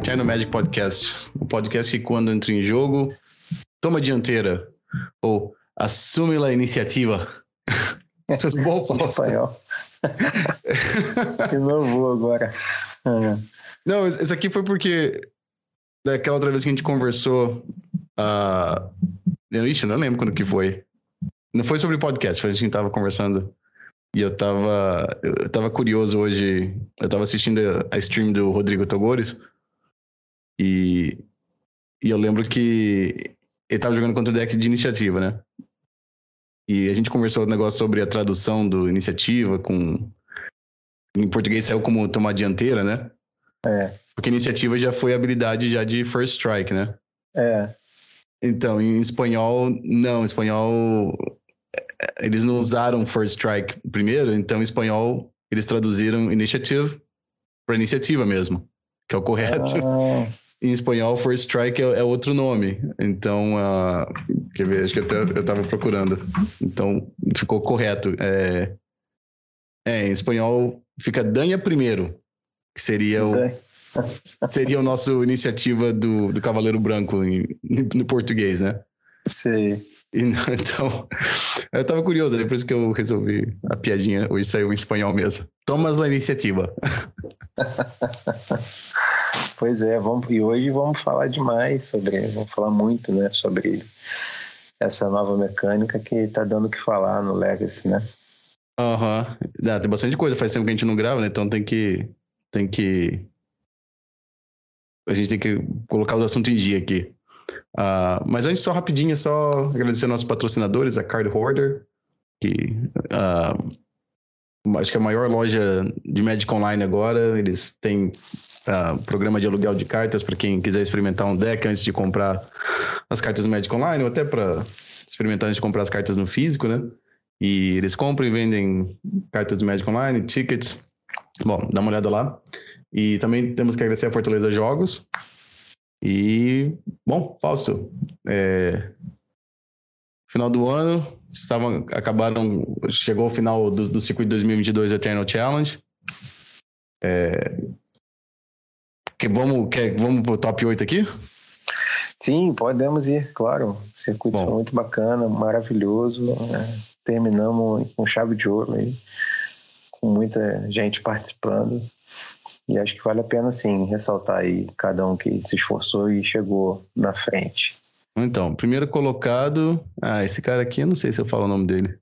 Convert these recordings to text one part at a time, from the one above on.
Eternal Magic Podcast. O podcast que, quando entra em jogo, toma a dianteira ou assume a iniciativa. Tudo bom, Fausto? que novo agora. É. Não, isso aqui foi porque daquela outra vez que a gente conversou. Uh, ixi, não lembro quando que foi. Não foi sobre podcast, foi a gente tava conversando. E eu tava, eu tava curioso hoje. Eu tava assistindo a stream do Rodrigo Togores. E, e eu lembro que ele tava jogando contra o deck de iniciativa, né? E a gente conversou um negócio sobre a tradução do iniciativa com. Em português saiu como tomar dianteira, né? É. Porque iniciativa já foi habilidade já de first strike, né? É. Então, em espanhol, não. Em espanhol, eles não usaram first strike primeiro, então em espanhol eles traduziram initiative para iniciativa mesmo, que é o correto. Ah. Em espanhol, first strike é, é outro nome. Então, uh, quer ver? Acho que até eu estava procurando. Então, ficou correto. É, é, em espanhol fica danha primeiro, que seria o seria o nosso iniciativa do, do Cavaleiro Branco em, no português, né? Sim. Então, eu tava curioso, depois que eu resolvi a piadinha, hoje saiu em espanhol mesmo. Tomas a iniciativa. pois é, vamos, e hoje vamos falar demais sobre, vamos falar muito, né, sobre essa nova mecânica que tá dando o que falar no Legacy, né? Aham, uhum. tem bastante coisa, faz tempo que a gente não grava, né, então tem que, tem que, a gente tem que colocar o assunto em dia aqui. Uh, mas antes, só rapidinho, só agradecer nossos patrocinadores, a Card Hoarder, que uh, acho que a maior loja de Magic Online agora. Eles têm uh, programa de aluguel de cartas para quem quiser experimentar um deck antes de comprar as cartas do Magic Online, ou até para experimentar antes de comprar as cartas no físico, né? E eles compram e vendem cartas do Magic Online, tickets. Bom, dá uma olhada lá. E também temos que agradecer a Fortaleza Jogos, e, bom, Fausto, é, final do ano, estavam, acabaram, chegou o final do, do circuito 2022 Eternal Challenge. É, que vamos, quer, vamos pro top 8 aqui? Sim, podemos ir, claro. O circuito Bom. foi muito bacana, maravilhoso. Né? Terminamos com chave de ouro aí, com muita gente participando. E acho que vale a pena, sim, ressaltar aí cada um que se esforçou e chegou na frente. Então, primeiro colocado. Ah, esse cara aqui, eu não sei se eu falo o nome dele.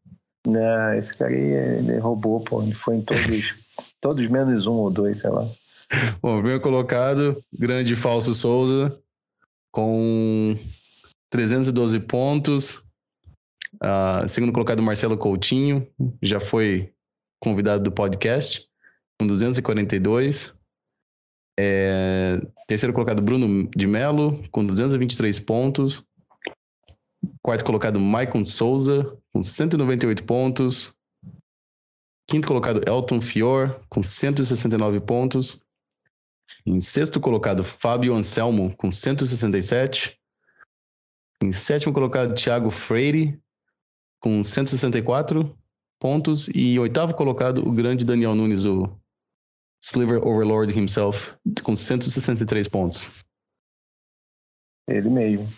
Não, esse cara aí, ele roubou, pô. Ele foi em todos, todos menos um ou dois, sei lá. Bom, primeiro colocado, grande Falso Souza, com 312 pontos. Uh, segundo colocado, Marcelo Coutinho, já foi convidado do podcast, com 242. É, terceiro colocado, Bruno de Mello, com 223 pontos. Quarto colocado, Maicon Souza, com 198 pontos. Quinto colocado, Elton Fior, com 169 pontos. Em sexto colocado, Fábio Anselmo, com 167. Em sétimo colocado, Thiago Freire, com 164 pontos. E oitavo colocado, o grande Daniel Nunes, o Sliver Overlord himself, com 163 pontos. Ele mesmo.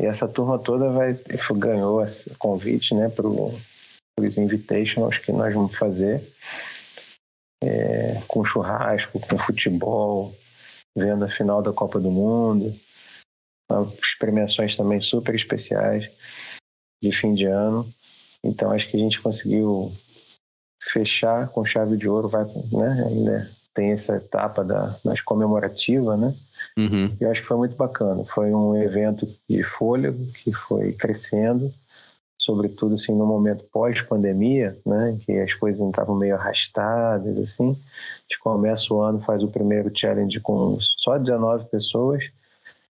E essa turma toda vai ganhou esse convite né, para os Invitationals que nós vamos fazer. É, com churrasco, com futebol, vendo a final da Copa do Mundo. As premiações também super especiais de fim de ano. Então acho que a gente conseguiu fechar com chave de ouro, vai, né? Ainda tem essa etapa da mais comemorativa, né? Uhum. Eu acho que foi muito bacana. Foi um evento de fôlego que foi crescendo, sobretudo assim no momento pós-pandemia, né? Que as coisas estavam meio arrastadas, assim. A gente começa o ano, faz o primeiro challenge com só 19 pessoas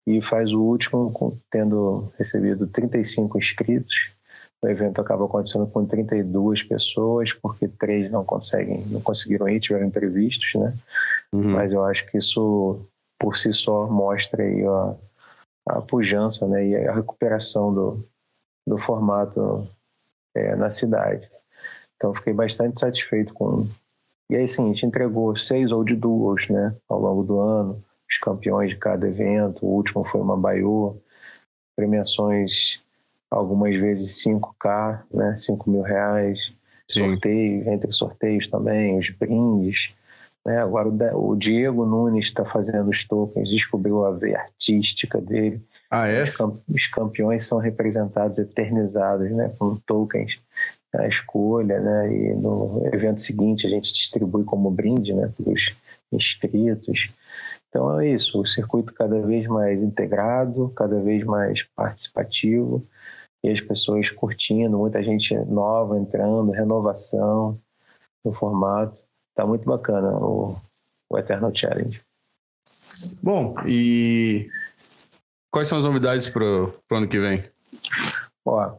e faz o último com, tendo recebido 35 inscritos o evento acaba acontecendo com 32 pessoas, porque três não conseguem, não conseguiram ir, tiveram imprevistos, né? Uhum. Mas eu acho que isso por si só mostra aí a, a pujança, né? E a recuperação do, do formato é, na cidade. Então fiquei bastante satisfeito com. E aí sim, a gente entregou seis ou de duas, né? Ao longo do ano. os campeões de cada evento. O último foi uma Baiô, premiações algumas vezes 5K, né? 5 mil reais, sorteios, entre sorteios também, os brindes. Né? Agora o Diego Nunes está fazendo os tokens, descobriu a veia artística dele. Ah, é? Os campeões são representados, eternizados, né? Com tokens a escolha, né? E no evento seguinte a gente distribui como brinde, né? Para os inscritos. Então é isso, o circuito cada vez mais integrado, cada vez mais participativo e as pessoas curtindo, muita gente nova entrando, renovação no formato. Tá muito bacana o, o Eternal Challenge. Bom, e quais são as novidades para o ano que vem? Ó,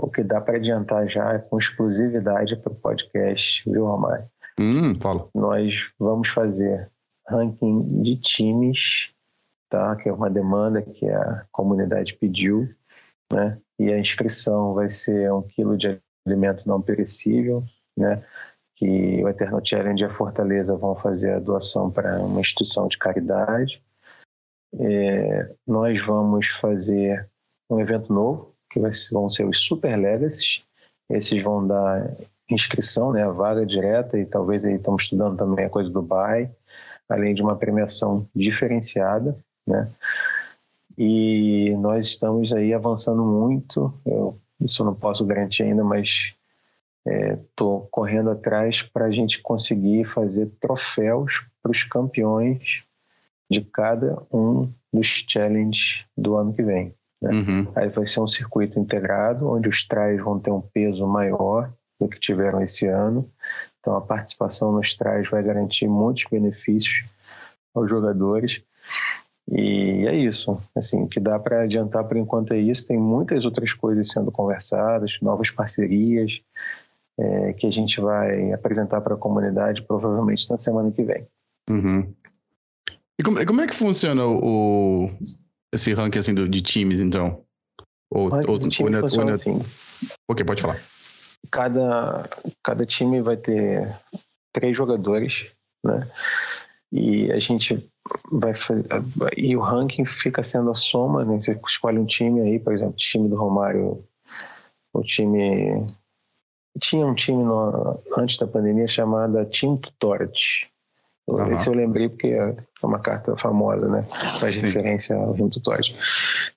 o que dá para adiantar já é com exclusividade para o podcast, viu, Romário? Hum, fala. Nós vamos fazer ranking de times, tá? Que é uma demanda que a comunidade pediu, né? E a inscrição vai ser um quilo de alimento não perecível, né? Que o Eternal Challenge e a Fortaleza vão fazer a doação para uma instituição de caridade. É, nós vamos fazer um evento novo, que vai, vão ser os Super Legacies. Esses vão dar inscrição, né, a vaga direta, e talvez aí estamos estudando também a coisa do buy, além de uma premiação diferenciada, né? E nós estamos aí avançando muito. Eu, isso eu não posso garantir ainda, mas estou é, correndo atrás para a gente conseguir fazer troféus para os campeões de cada um dos challenges do ano que vem. Né? Uhum. Aí vai ser um circuito integrado, onde os trajes vão ter um peso maior do que tiveram esse ano. Então, a participação nos trajes vai garantir muitos benefícios aos jogadores. E é isso. Assim, o que dá para adiantar por enquanto é isso. Tem muitas outras coisas sendo conversadas, novas parcerias é, que a gente vai apresentar para a comunidade provavelmente na semana que vem. Uhum. E como, como, é que funciona o, esse ranking assim, do, de times, então? Ou, ou, de time ou, funciona ou, assim. Ok, pode falar. Cada, cada time vai ter três jogadores, né? E a gente vai fazer. E o ranking fica sendo a soma, né? Você escolhe um time aí, por exemplo, o time do Romário, o time. Tinha um time no, antes da pandemia chamada Team Tutority. Uhum. Esse eu lembrei porque é uma carta famosa, né? Faz referência ao Team Tutority.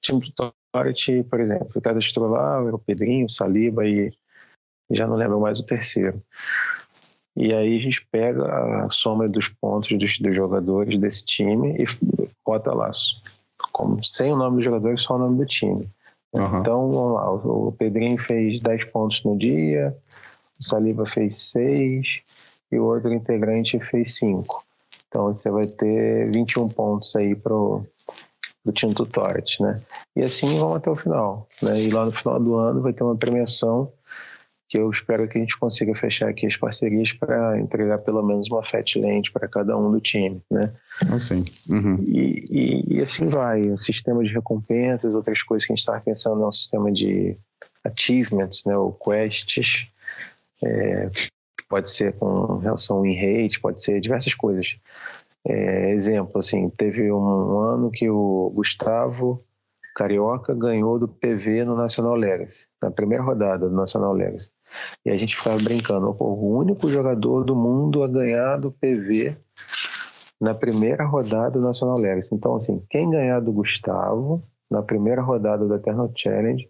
Team Tutority, por exemplo, cadastrou lá o Pedrinho, o Saliba e já não lembro mais o terceiro. E aí a gente pega a soma dos pontos dos, dos jogadores desse time e bota lá, como, sem o nome do jogador, só o nome do time. Uhum. Então, vamos lá, o Pedrinho fez 10 pontos no dia, o Saliba fez 6 e o outro integrante fez 5. Então você vai ter 21 pontos aí pro, pro time do Toret, né? E assim vamos até o final, né? E lá no final do ano vai ter uma premiação que eu espero que a gente consiga fechar aqui as parcerias para entregar pelo menos uma fat land para cada um do time, né? Assim. Uhum. E, e, e, assim vai, o sistema de recompensas, outras coisas que a gente estava pensando é um sistema de achievements, né? Ou quests, é, pode ser com relação ao in-rate, pode ser diversas coisas. É, exemplo, assim, teve um ano que o Gustavo Carioca ganhou do PV no National Legacy, na primeira rodada do National Legacy. E a gente ficava brincando, o único jogador do mundo a ganhar do PV na primeira rodada do National Legacy. Então, assim, quem ganhar do Gustavo na primeira rodada do Eternal Challenge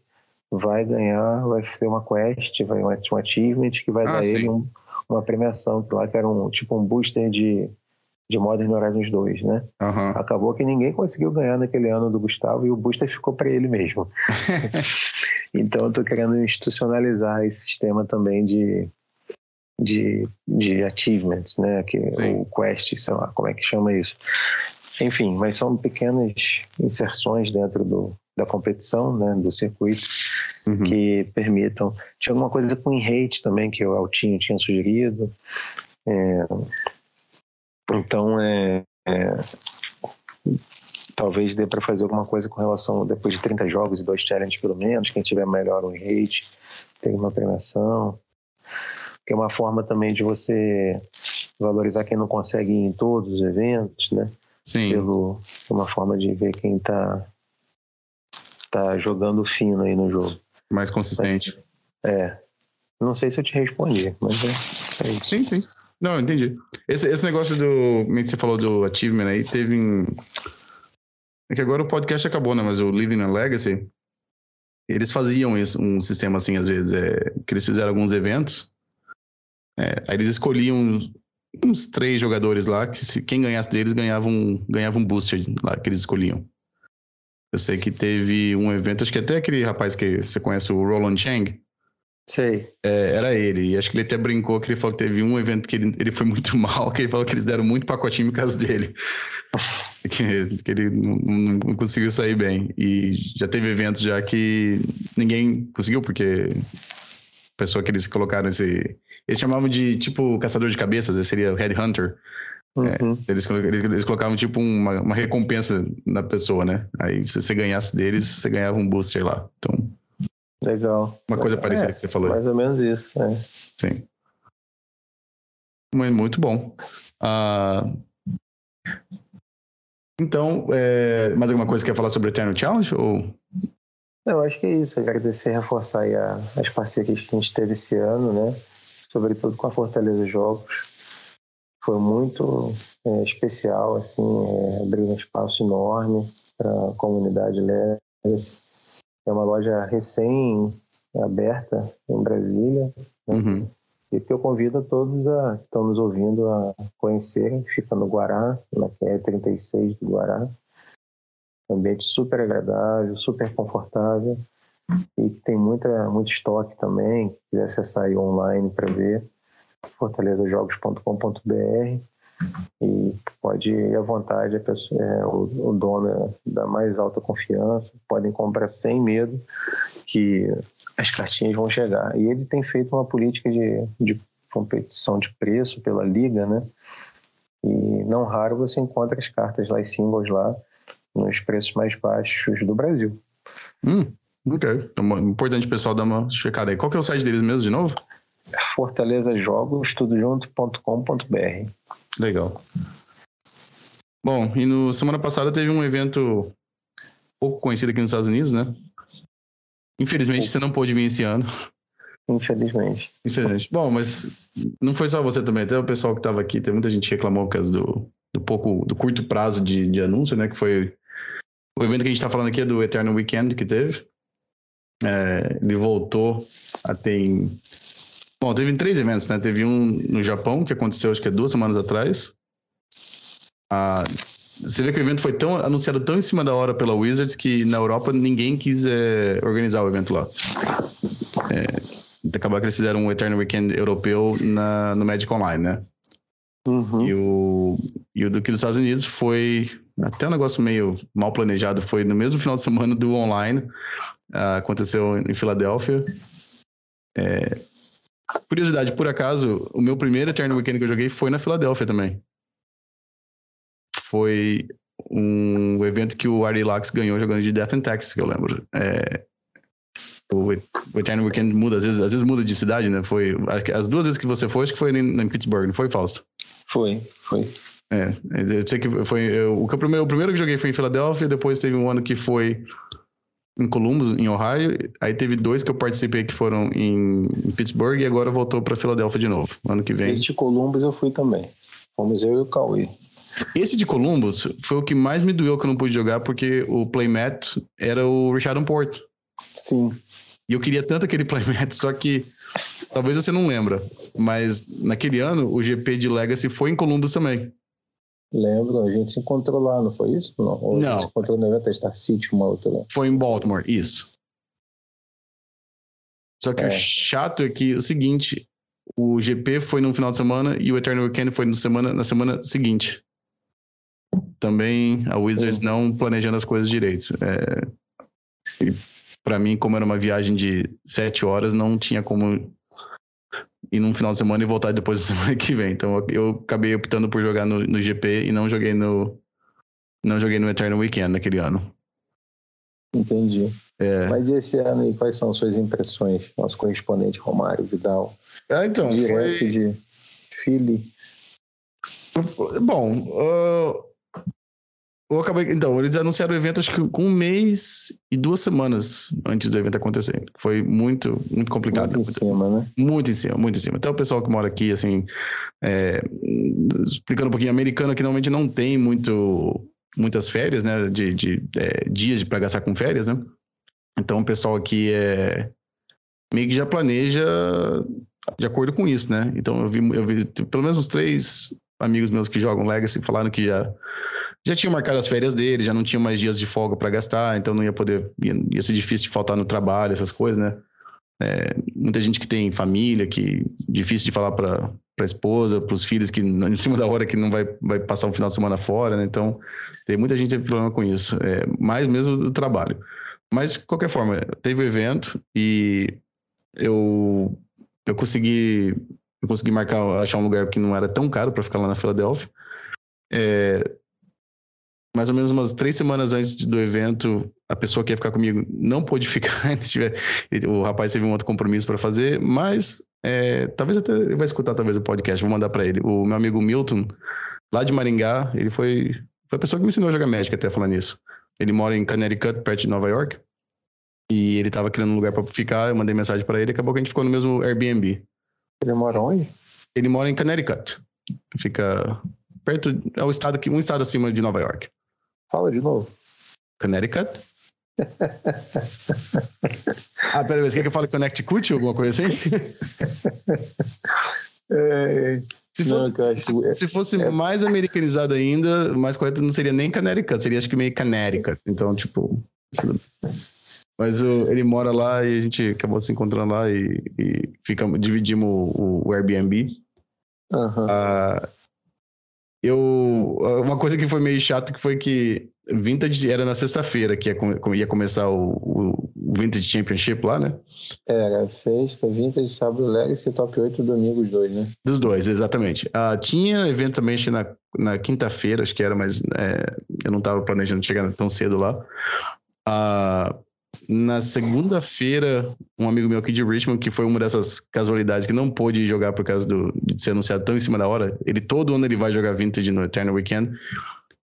vai ganhar, vai ser uma quest, vai um achievement que vai ah, dar sim. ele um, uma premiação lá que era um tipo um booster de de Modern Horizons 2, né? Uhum. Acabou que ninguém conseguiu ganhar naquele ano do Gustavo e o booster ficou para ele mesmo. então eu estou querendo institucionalizar esse sistema também de, de, de achievements, né? Que, o quest, sei lá, como é que chama isso. Enfim, mas são pequenas inserções dentro do, da competição, né? Do circuito. Uhum. que permitam. Tinha alguma coisa com rate também que o Altinho tinha sugerido. É, então, é, é talvez dê para fazer alguma coisa com relação, depois de 30 jogos e dois challenges pelo menos, quem tiver melhor um rate, tem uma premiação. Que é uma forma também de você valorizar quem não consegue ir em todos os eventos, né? Sim. Pelo, uma forma de ver quem tá, tá jogando fino aí no jogo. Mais consistente. É. Não sei se eu te respondi, mas é, é isso. Sim, sim. Não, entendi. Esse, esse negócio do. Como você falou do achievement aí, teve. Em... É que agora o podcast acabou, né? Mas o Living a Legacy, eles faziam isso, um sistema assim, às vezes, é, que eles fizeram alguns eventos. É, aí eles escolhiam uns três jogadores lá, que se, quem ganhasse deles ganhava um, ganhava um booster lá que eles escolhiam. Eu sei que teve um evento, acho que até aquele rapaz que você conhece, o Roland Chang. Sei. É, era ele. E acho que ele até brincou que ele falou que teve um evento que ele, ele foi muito mal, que ele falou que eles deram muito pacotinho por causa dele. que, que ele não, não, conseguiu sair bem. E já teve eventos já que ninguém conseguiu, porque a pessoa que eles colocaram esse. Eles chamavam de tipo caçador de cabeças, seria o Headhunter. É, uhum. É, eles, eles, eles, colocavam tipo uma, uma, recompensa na pessoa, né? Aí se você ganhasse deles, você ganhava um booster lá. Então. Legal. Uma coisa parecida é, que você falou. Mais ou menos isso, né? Sim. Muito bom. Uh, então, é, mais alguma coisa que quer falar sobre o Eternal Challenge? Ou... Eu acho que é isso. Agradecer, reforçar a, as parcerias que a gente teve esse ano, né? Sobretudo com a Fortaleza Jogos foi muito é, especial, assim, é, abriu um espaço enorme para a comunidade Legacy. É uma loja recém-aberta em Brasília, né? uhum. e que eu convido a todos a, que estão nos ouvindo a conhecerem. Fica no Guará, na QR36 do Guará. ambiente super agradável, super confortável e tem muita, muito estoque também. Se quiser acessar aí online para ver fortalezajogos.com.br e pode ir à vontade, a pessoa, é, o, o, dono é da mais alta confiança, podem comprar sem medo que as cartinhas vão chegar. E ele tem feito uma política de, de competição de preço pela liga, né? E não raro você encontra as cartas lá, e singles lá, nos preços mais baixos do Brasil. Hum, ok. Então, importante o pessoal dar uma checada aí. Qual que é o site deles mesmo, de novo? Fortaleza Jogos, tudo junto.com.br. Legal. Bom, e no semana passada teve um evento pouco conhecido aqui nos Estados Unidos, né? Infelizmente você não pôde vir esse ano. Infelizmente. Infelizmente. Bom, mas não foi só você também, até o pessoal que estava aqui, tem muita gente que reclamou por causa do, do pouco, do curto prazo de, de anúncio, né? Que foi o evento que a gente está falando aqui é do Eternal Weekend que teve. É, ele voltou a ter Bom, teve três eventos, né? Teve um no Japão, que aconteceu acho que é duas semanas atrás. Ah, você vê que o evento foi tão anunciado tão em cima da hora pela Wizards que na Europa ninguém quis é, organizar o evento lá. É, acabar que eles fizeram um Eternal Weekend europeu na, no Magic Online, né? Uhum. E, o, e o do que dos Estados Unidos foi até um negócio meio mal planejado. Foi no mesmo final de semana do online. Uh, aconteceu em Filadélfia. É, Curiosidade, por acaso, o meu primeiro Eternal Weekend que eu joguei foi na Filadélfia também. Foi um evento que o Arilax ganhou jogando de Death and Taxes, que eu lembro. É, o, Eternal Weekend muda, às vezes, às vezes muda de cidade, né? Foi, as duas vezes que você foi, acho que foi em, em Pittsburgh, não foi, Fausto? Foi, foi. É, eu sei que foi. Eu, o, que eu, o primeiro que joguei foi em Filadélfia, depois teve um ano que foi em Columbus, em Ohio. Aí teve dois que eu participei que foram em, em Pittsburgh e agora voltou para Filadélfia de novo, ano que vem. Esse de Columbus eu fui também. Fomos eu e o Cauê. Esse de Columbus foi o que mais me doeu que eu não pude jogar, porque o playmat era o Richard Porto. Sim. E eu queria tanto aquele playmat, só que talvez você não lembra, mas naquele ano o GP de Legacy foi em Columbus também. Lembro, a gente se encontrou lá, não foi isso? Não, Ou não. se encontrou no evento da Star City, uma outra lá. Foi em Baltimore, isso. Só que é. o chato é que é o seguinte, o GP foi no final de semana e o Eternal Weekend foi no semana, na semana seguinte. Também a Wizards Sim. não planejando as coisas direito. É, para mim, como era uma viagem de sete horas, não tinha como ir num final de semana e voltar depois da semana que vem. Então eu acabei optando por jogar no, no GP e não joguei no não joguei no Eternal Weekend naquele ano. Entendi. É. Mas e esse ano aí, quais são suas impressões? Nosso correspondente Romário Vidal. Ah, então, direto foi... de Philly. Bom, uh, eu acabei. Então, eles anunciaram o evento acho que com um mês e duas semanas antes do evento acontecer. Foi muito, muito complicado. Muito em cima, né? Muito em cima, muito em cima. Até o pessoal que mora aqui, assim, é, explicando um pouquinho, americano que normalmente não tem muito, muitas férias, né? De, de é, dias para gastar com férias, né? Então o pessoal aqui é meio que já planeja de acordo com isso, né? Então eu vi, eu vi pelo menos uns três amigos meus que jogam Legacy falaram que já já tinham marcado as férias dele, já não tinham mais dias de folga para gastar, então não ia poder, ia, ia, ser difícil de faltar no trabalho, essas coisas, né? É, muita gente que tem família, que difícil de falar para a esposa, para os filhos, que em cima da hora que não vai, vai passar um final de semana fora, né? Então, tem muita gente teve problema com isso, é, mais mesmo do trabalho. Mas, de qualquer forma, teve o evento e eu, eu consegui eu consegui marcar, achar um lugar que não era tão caro para ficar lá na Filadélfia. É, mais ou menos umas três semanas antes do evento, a pessoa que ia ficar comigo não pôde ficar. o rapaz teve um outro compromisso para fazer, mas é, talvez até ele vai escutar talvez o podcast, vou mandar para ele. O meu amigo Milton, lá de Maringá, ele foi, foi a pessoa que me ensinou a jogar Magic até falar nisso. Ele mora em Connecticut, perto de Nova York. E ele tava querendo um lugar para ficar, eu mandei mensagem para ele, acabou que a gente ficou no mesmo Airbnb. Ele mora onde? Ele mora em Connecticut. Fica perto, é o estado que um estado acima de Nova York. Fala de novo. Connecticut? ah, peraí, você quer que eu fale Connecticut ou alguma coisa assim? É... Se fosse, não, se, se fosse é... mais americanizado ainda, mais correto não seria nem Connecticut, seria acho que meio Connecticut. Então, tipo. Mas o, ele mora lá e a gente acabou se encontrando lá e, e ficamos, dividimos o, o Airbnb. Uhum. Uh, eu uma coisa que foi meio chato que foi que Vintage era na sexta-feira que ia, ia começar o, o, Vintage Championship lá, né? Era sexta, Vintage, sábado, Legacy Top 8 domingo os dois, né? Dos dois, exatamente. Ah, tinha evento também acho que na, na quinta-feira, acho que era, mas é, eu não estava planejando chegar tão cedo lá. Ah, na segunda-feira, um amigo meu aqui de Richmond, que foi uma dessas casualidades que não pôde jogar por causa do, de ser anunciado tão em cima da hora, ele todo ano ele vai jogar Vintage no Eternal Weekend.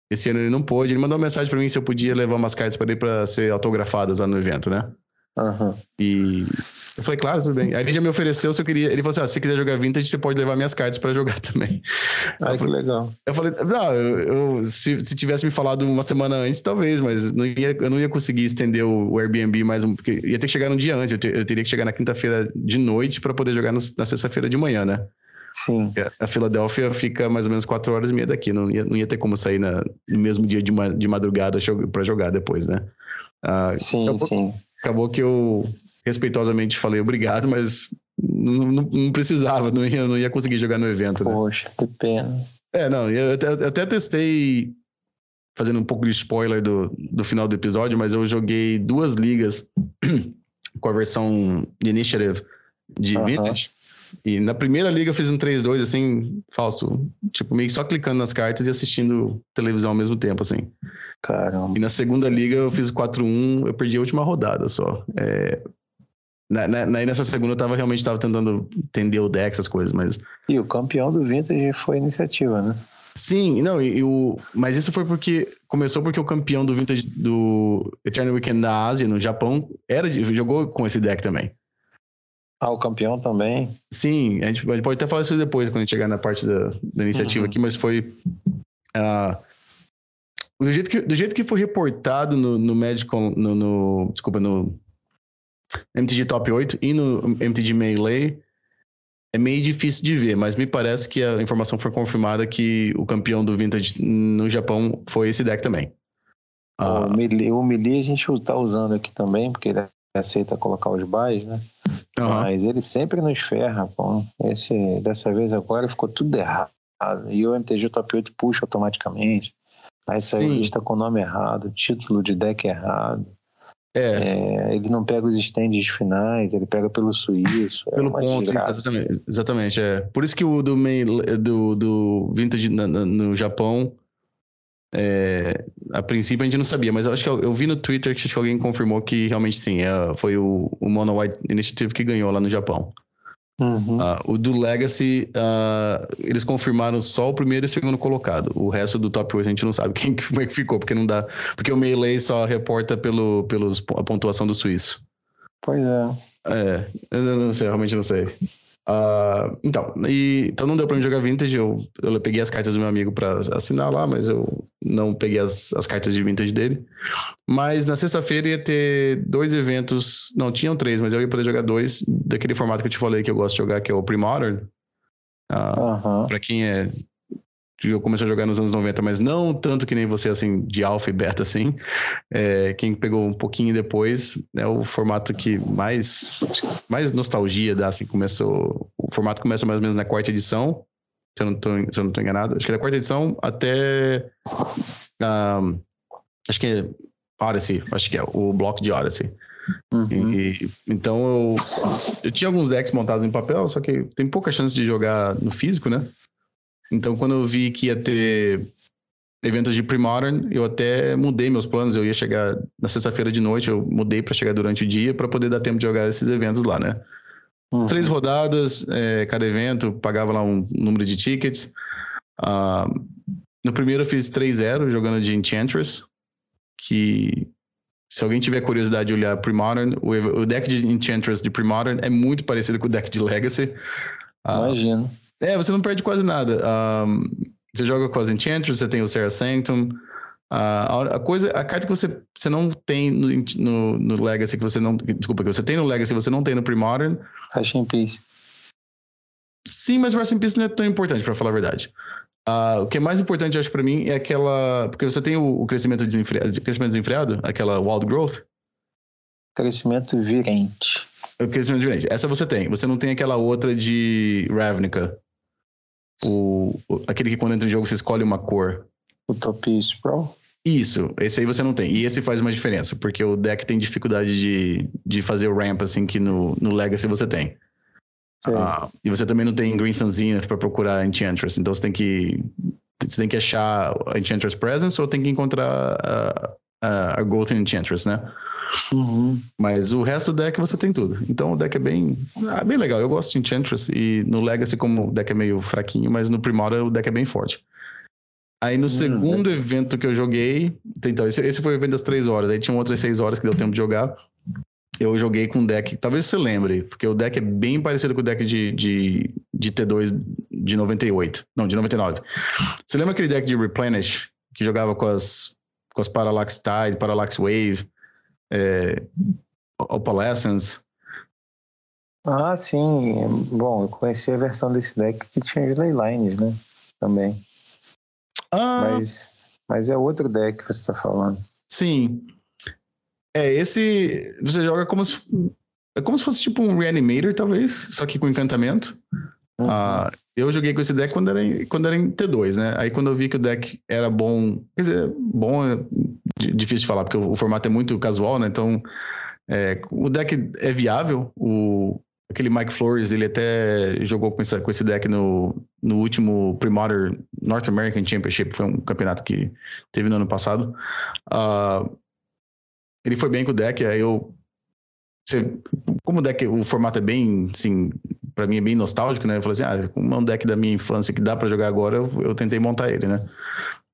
Esse ano ele não pôde. Ele mandou uma mensagem para mim se eu podia levar umas cartas para ele para ser autografadas lá no evento, né? Uhum. E eu falei, claro, tudo bem. Aí ele já me ofereceu se eu queria. Ele falou assim: ah, se você quiser jogar Vintage, você pode levar minhas cartas para jogar também. Ah, que falei, legal. Eu falei, não, eu, eu, se, se tivesse me falado uma semana antes, talvez, mas não ia, eu não ia conseguir estender o, o Airbnb mais um. Porque ia ter que chegar um dia antes. Eu, te, eu teria que chegar na quinta-feira de noite para poder jogar no, na sexta-feira de manhã, né? Sim. A Filadélfia fica mais ou menos quatro horas e meia daqui. Não ia, não ia ter como sair na, no mesmo dia de, ma, de madrugada para jogar depois, né? Ah, sim, acabou, sim. Acabou que eu respeitosamente falei obrigado, mas não, não, não precisava, não ia, não ia conseguir jogar no evento. Né? Poxa, que pena. É, não, eu até, eu até testei, fazendo um pouco de spoiler do, do final do episódio, mas eu joguei duas ligas com a versão Initiative de uh -huh. Vintage. E na primeira liga eu fiz um 3-2, assim, Fausto, tipo, meio que só clicando nas cartas e assistindo televisão ao mesmo tempo, assim. Caramba. E na segunda liga eu fiz 4-1, eu perdi a última rodada só. É, na, na, nessa segunda eu tava realmente tava tentando entender o deck, essas coisas, mas. E o campeão do Vintage foi a iniciativa, né? Sim, não, e, e, o, mas isso foi porque. Começou porque o campeão do Vintage do Eternal Weekend da Ásia, no Japão, era, jogou com esse deck também. Ah, o campeão também? Sim, a gente, a gente pode até falar isso depois, quando a gente chegar na parte da, da iniciativa uhum. aqui, mas foi. Uh, do, jeito que, do jeito que foi reportado no, no Magical. No, no, desculpa, no MTG Top 8 e no MTG Melee é meio difícil de ver, mas me parece que a informação foi confirmada que o campeão do Vintage no Japão foi esse deck também. Ah, o, Melee, o Melee a gente está usando aqui também, porque ele aceita colocar os buys, né? Uhum. Mas ele sempre nos ferra, pô. Esse, dessa vez agora ficou tudo errado. E o MTG Top 8 puxa automaticamente. Aí saiu lista com o nome errado, título de deck errado. É. é. ele não pega os stands finais, ele pega pelo suíço. É pelo é ponto, exatamente, exatamente. É. Por isso que o do, main, do, do Vintage no Japão, é, a princípio a gente não sabia, mas eu acho que eu, eu vi no Twitter que, que alguém confirmou que realmente sim, é, foi o, o Mono White Initiative que ganhou lá no Japão. Uhum. Uh, o do Legacy, uh, eles confirmaram só o primeiro e o segundo colocado. O resto do top 8 a gente não sabe quem, como é que ficou, porque não dá. Porque o Melee só reporta pelo, pelos, a pontuação do suíço. Pois é. É, eu não sei, realmente não sei. Uh, então, e, então não deu pra mim jogar Vintage. Eu, eu peguei as cartas do meu amigo para assinar lá, mas eu não peguei as, as cartas de Vintage dele. Mas na sexta-feira ia ter dois eventos. Não, tinham três, mas eu ia poder jogar dois daquele formato que eu te falei que eu gosto de jogar, que é o Pre-Modern. Uh, uhum. Pra quem é eu comecei a jogar nos anos 90, mas não tanto que nem você, assim, de alfa e beta, assim. É, quem pegou um pouquinho depois é o formato que mais, mais nostalgia dá, assim, começou... O formato começa mais ou menos na quarta edição, se eu não tô, se eu não tô enganado. Acho que da quarta edição até... Um, acho que é Odyssey, acho que é o bloco de Odyssey. Uhum. E, então eu, eu tinha alguns decks montados em papel, só que tem pouca chance de jogar no físico, né? Então, quando eu vi que ia ter eventos de pre-modern, eu até mudei meus planos. Eu ia chegar na sexta-feira de noite, eu mudei para chegar durante o dia para poder dar tempo de jogar esses eventos lá, né? Uhum. Três rodadas, é, cada evento, pagava lá um número de tickets. Uh, no primeiro eu fiz 3-0 jogando de Enchantress, que se alguém tiver curiosidade de olhar Pre-Modern, o, o deck de Enchantress de Pre-Modern é muito parecido com o deck de Legacy. Uh, Imagino. É, você não perde quase nada. Um, você joga com as Enchantress, você tem o Serra Sanctum. Uh, a coisa, a carta que você, você não tem no, no, no, Legacy, que você não. Desculpa, que você tem no Legacy, você não tem no Pre-Modern. Rush in Peace. Sim, mas Rush in Peace não é tão importante, para falar a verdade. Uh, o que é mais importante, acho, para mim, é aquela. Porque você tem o, o crescimento, desenfreado, crescimento desenfreado, aquela Wild Growth. Crescimento virente. O crescimento virente. Essa você tem. Você não tem aquela outra de Ravnica. O, aquele que quando entra em jogo você escolhe uma cor. O Top Sprawl? Isso, esse aí você não tem. E esse faz uma diferença, porque o deck tem dificuldade de, de fazer o ramp, assim, que no, no Legacy você tem. Ah, e você também não tem Green Sun Zenith pra procurar Enchantress, então você tem que você tem que achar a Enchantress Presence ou tem que encontrar a, a, a Golden Enchantress, né? Uhum. Mas o resto do deck você tem tudo. Então o deck é bem, ah, bem legal. Eu gosto de Enchantress e no Legacy, como o deck é meio fraquinho, mas no Primora o deck é bem forte. Aí no uhum. segundo evento que eu joguei, então esse, esse foi o evento das três horas. Aí tinha outras seis horas que deu tempo de jogar. Eu joguei com um deck, talvez você lembre, porque o deck é bem parecido com o deck de, de, de T2 de 98. Não, de 99. Você lembra aquele deck de Replenish que jogava com as, com as Parallax Tide, Parallax Wave? É, Opalescence. Ah, sim. Bom, eu conheci a versão desse deck que tinha as Leylines, né? Também. Ah. Mas, mas é outro deck que você está falando. Sim. É, esse você joga como se, é como se fosse tipo um Reanimator, talvez, só que com encantamento. Uhum. Ah, eu joguei com esse deck quando era, quando era em T2, né? Aí quando eu vi que o deck era bom, quer dizer, bom é difícil de falar, porque o, formato é muito casual, né? Então, é, o deck é viável. O, aquele Mike Flores, ele até jogou com, essa, com esse deck no, no último Pre-Modern North American Championship, foi um campeonato que teve no ano passado. Uh, ele foi bem com o deck, aí eu. Você, como o deck, o formato é bem, assim, para mim é bem nostálgico, né? Eu falei assim, ah, é um deck da minha infância que dá para jogar agora, eu, eu, tentei montar ele, né?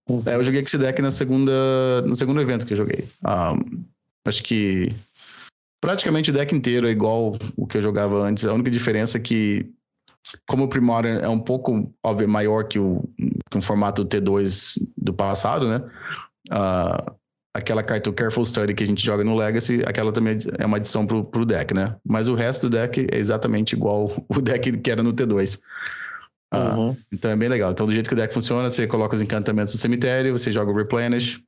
Uhum. É, eu joguei com esse deck na segunda, no segundo evento que eu joguei. Um, acho que praticamente o deck inteiro é igual o que eu jogava antes. A única diferença é que, como o Primordial é um pouco, óbvio, maior que, o, que um formato T2 do passado, né? Uh, aquela carta o Careful Study que a gente joga no Legacy, aquela também é uma adição pro, pro deck, né? Mas o resto do deck é exatamente igual o deck que era no T2. Ah, uhum. então é bem legal. Então, do jeito que o deck funciona, você coloca os encantamentos no cemitério, você joga o Replenish,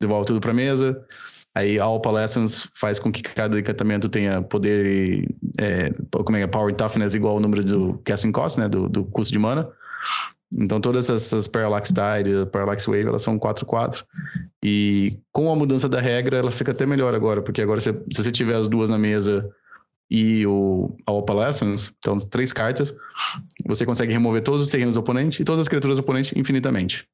devolve tudo pra mesa. Aí a Alpha Lessons faz com que cada encantamento tenha poder, é, como é, Power Toughness igual ao número do Casting Cost, né? Do, do custo de mana. Então todas essas Parallax Tide, Parallax Wave, elas são 4-4. E com a mudança da regra, ela fica até melhor agora, porque agora se, se você tiver as duas na mesa e o, a Opalescence, então três cartas, você consegue remover todos os terrenos do oponente e todas as criaturas do oponente infinitamente.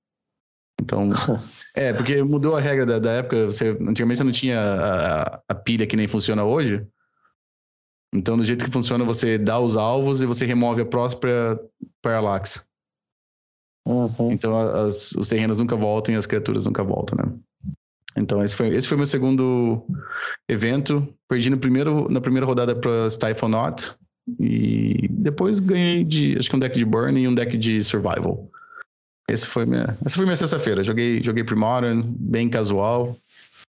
Então, é, porque mudou a regra da, da época, você, antigamente você não tinha a, a, pilha que nem funciona hoje, Então, do jeito que funciona, você dá os alvos e você remove a própria Parallax. Uhum. Então, as, os terrenos nunca voltam e as criaturas nunca voltam, né? Então, esse foi, esse foi meu segundo evento. Perdi no primeiro, na primeira rodada para Stifle E depois ganhei de, acho que um deck de Burn e um deck de Survival. Esse foi minha, essa foi minha sexta-feira. Joguei, joguei Premodern, bem casual.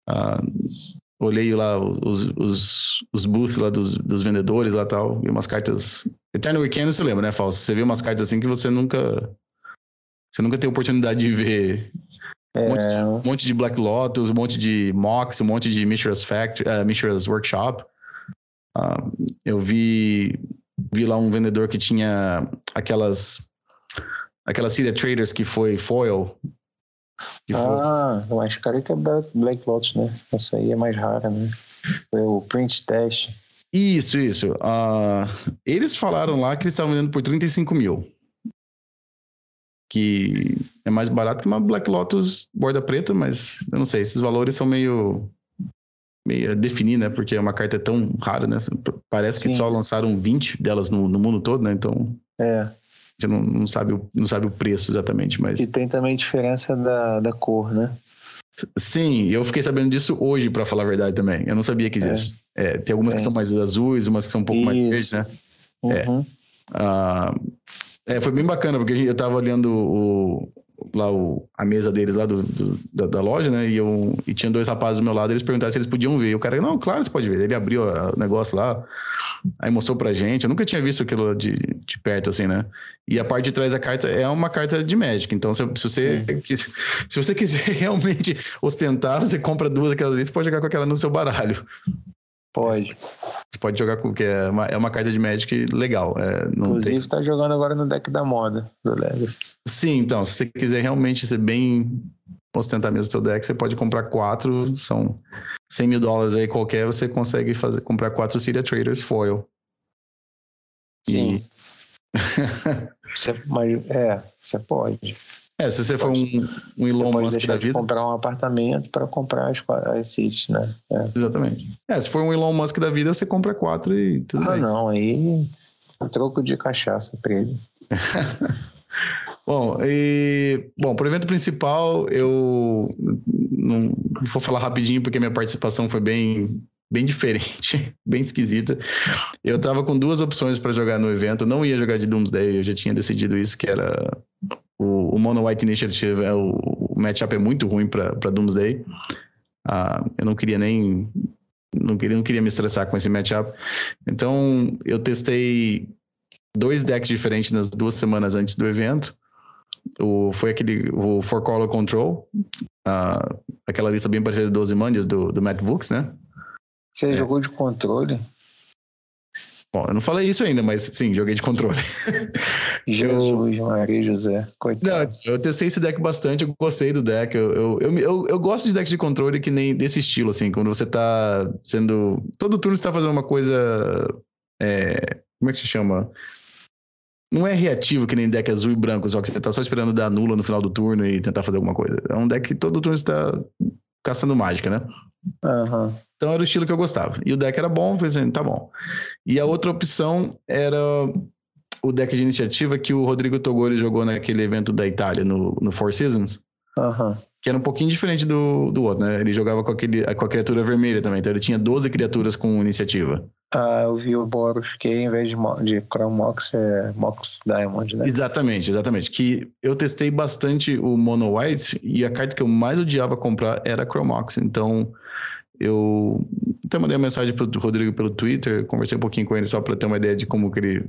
Uh, olhei lá os, os, os booths lá dos, dos vendedores lá tal. Vi umas cartas. Eternal Weekend você lembra, né, Falso? Você vê umas cartas assim que você nunca. Você nunca tem oportunidade de ver. É... Um, monte de, um, monte de, Black Lotus, um monte de Mox, um monte de Mishra's, Factory, uh, Mishra's Workshop. Uh, eu vi, vi lá um vendedor que tinha aquelas aquela Cydia Traders que foi foil. Que ah, foi... eu acho que é Black Lotus, né? Essa aí é mais rara, né? Foi o Print Test. Isso, isso. Uh, eles falaram lá que eles estavam vendendo por 35 mil. Que é mais barato que uma Black Lotus borda preta, mas eu não sei, esses valores são meio meio a definir, né? Porque uma carta é tão rara, né? Parece que Sim. só lançaram 20 delas no, no mundo todo, né? Então. É gente não, não, sabe, o, não sabe o preço exatamente, mas... E tem também diferença da, da cor, né? Sim, eu fiquei sabendo disso hoje, para falar a verdade também. Eu não sabia que existe. É. É, tem algumas é. que são mais azuis, umas que são um pouco Isso. mais verdes, né? É. Uhum. É. foi bem bacana, porque eu tava olhando o, lá o, a mesa deles lá do, do da, da, loja, né? E, eu, e tinha dois rapazes do meu lado, eles perguntaram se eles podiam ver. E o cara, não, claro, você pode ver. Ele abriu o negócio lá, aí mostrou pra gente. Eu nunca tinha visto aquilo de, de perto, assim, né? E a parte de trás da carta é uma carta de Magic. Então, se, se você, se você quiser realmente ostentar, você compra duas daquelas ali, você pode jogar com aquela no seu baralho. Pode. Você pode jogar com que é uma, é uma carta de Magic legal. É, Inclusive, tem... tá jogando agora no deck da moda do Legacy. Sim, então, se você quiser realmente ser bem ostentar mesmo o seu deck, você pode comprar quatro, são 100 mil dólares aí qualquer, você consegue fazer, comprar quatro Cyria Traders foil. Sim. E... você, mas, é, você pode. É, se você for um, um Elon Musk da vida. comprar um apartamento para comprar as, as cities, né? É. Exatamente. É, se for um Elon Musk da vida, você compra quatro e tudo ah, bem. Ah, não, aí. Troco de cachaça pra ele. bom, e. Bom, pro evento principal, eu. Não vou falar rapidinho porque minha participação foi bem bem diferente, bem esquisita. Eu tava com duas opções para jogar no evento. Eu não ia jogar de Doomsday, eu já tinha decidido isso, que era o, o Mono White Initiative, é o, o matchup é muito ruim para Doomsday. Uh, eu não queria nem não queria, não queria me estressar com esse matchup. Então, eu testei dois decks diferentes nas duas semanas antes do evento. O, foi aquele, o For Color Control, uh, aquela lista bem parecida de 12 mandias do, do Matt Books, né? Você é. jogou de controle? Bom, eu não falei isso ainda, mas sim, joguei de controle. Jesus, eu... Maria José, coitado. Não, eu testei esse deck bastante, eu gostei do deck. Eu, eu, eu, eu, eu gosto de decks de controle que nem desse estilo, assim, quando você tá sendo. Todo turno você tá fazendo uma coisa. É... Como é que se chama? Não é reativo que nem deck azul e branco, só que você tá só esperando dar nula no final do turno e tentar fazer alguma coisa. É um deck que todo turno você tá caçando mágica, né? Uhum. Então era o estilo que eu gostava. E o deck era bom, falei assim, tá bom. E a outra opção era o deck de iniciativa que o Rodrigo Togori jogou naquele evento da Itália, no, no Four Seasons. Uhum. Que era um pouquinho diferente do, do outro, né? Ele jogava com, aquele, com a criatura vermelha também. Então ele tinha 12 criaturas com iniciativa. Ah, eu vi o Boros que em vez de, de Mox é Mox Diamond, né? Exatamente, exatamente. Que eu testei bastante o Mono White e a carta que eu mais odiava comprar era a Crown Mox. Então eu até mandei uma mensagem para o Rodrigo pelo Twitter, conversei um pouquinho com ele só para ter uma ideia de como que ele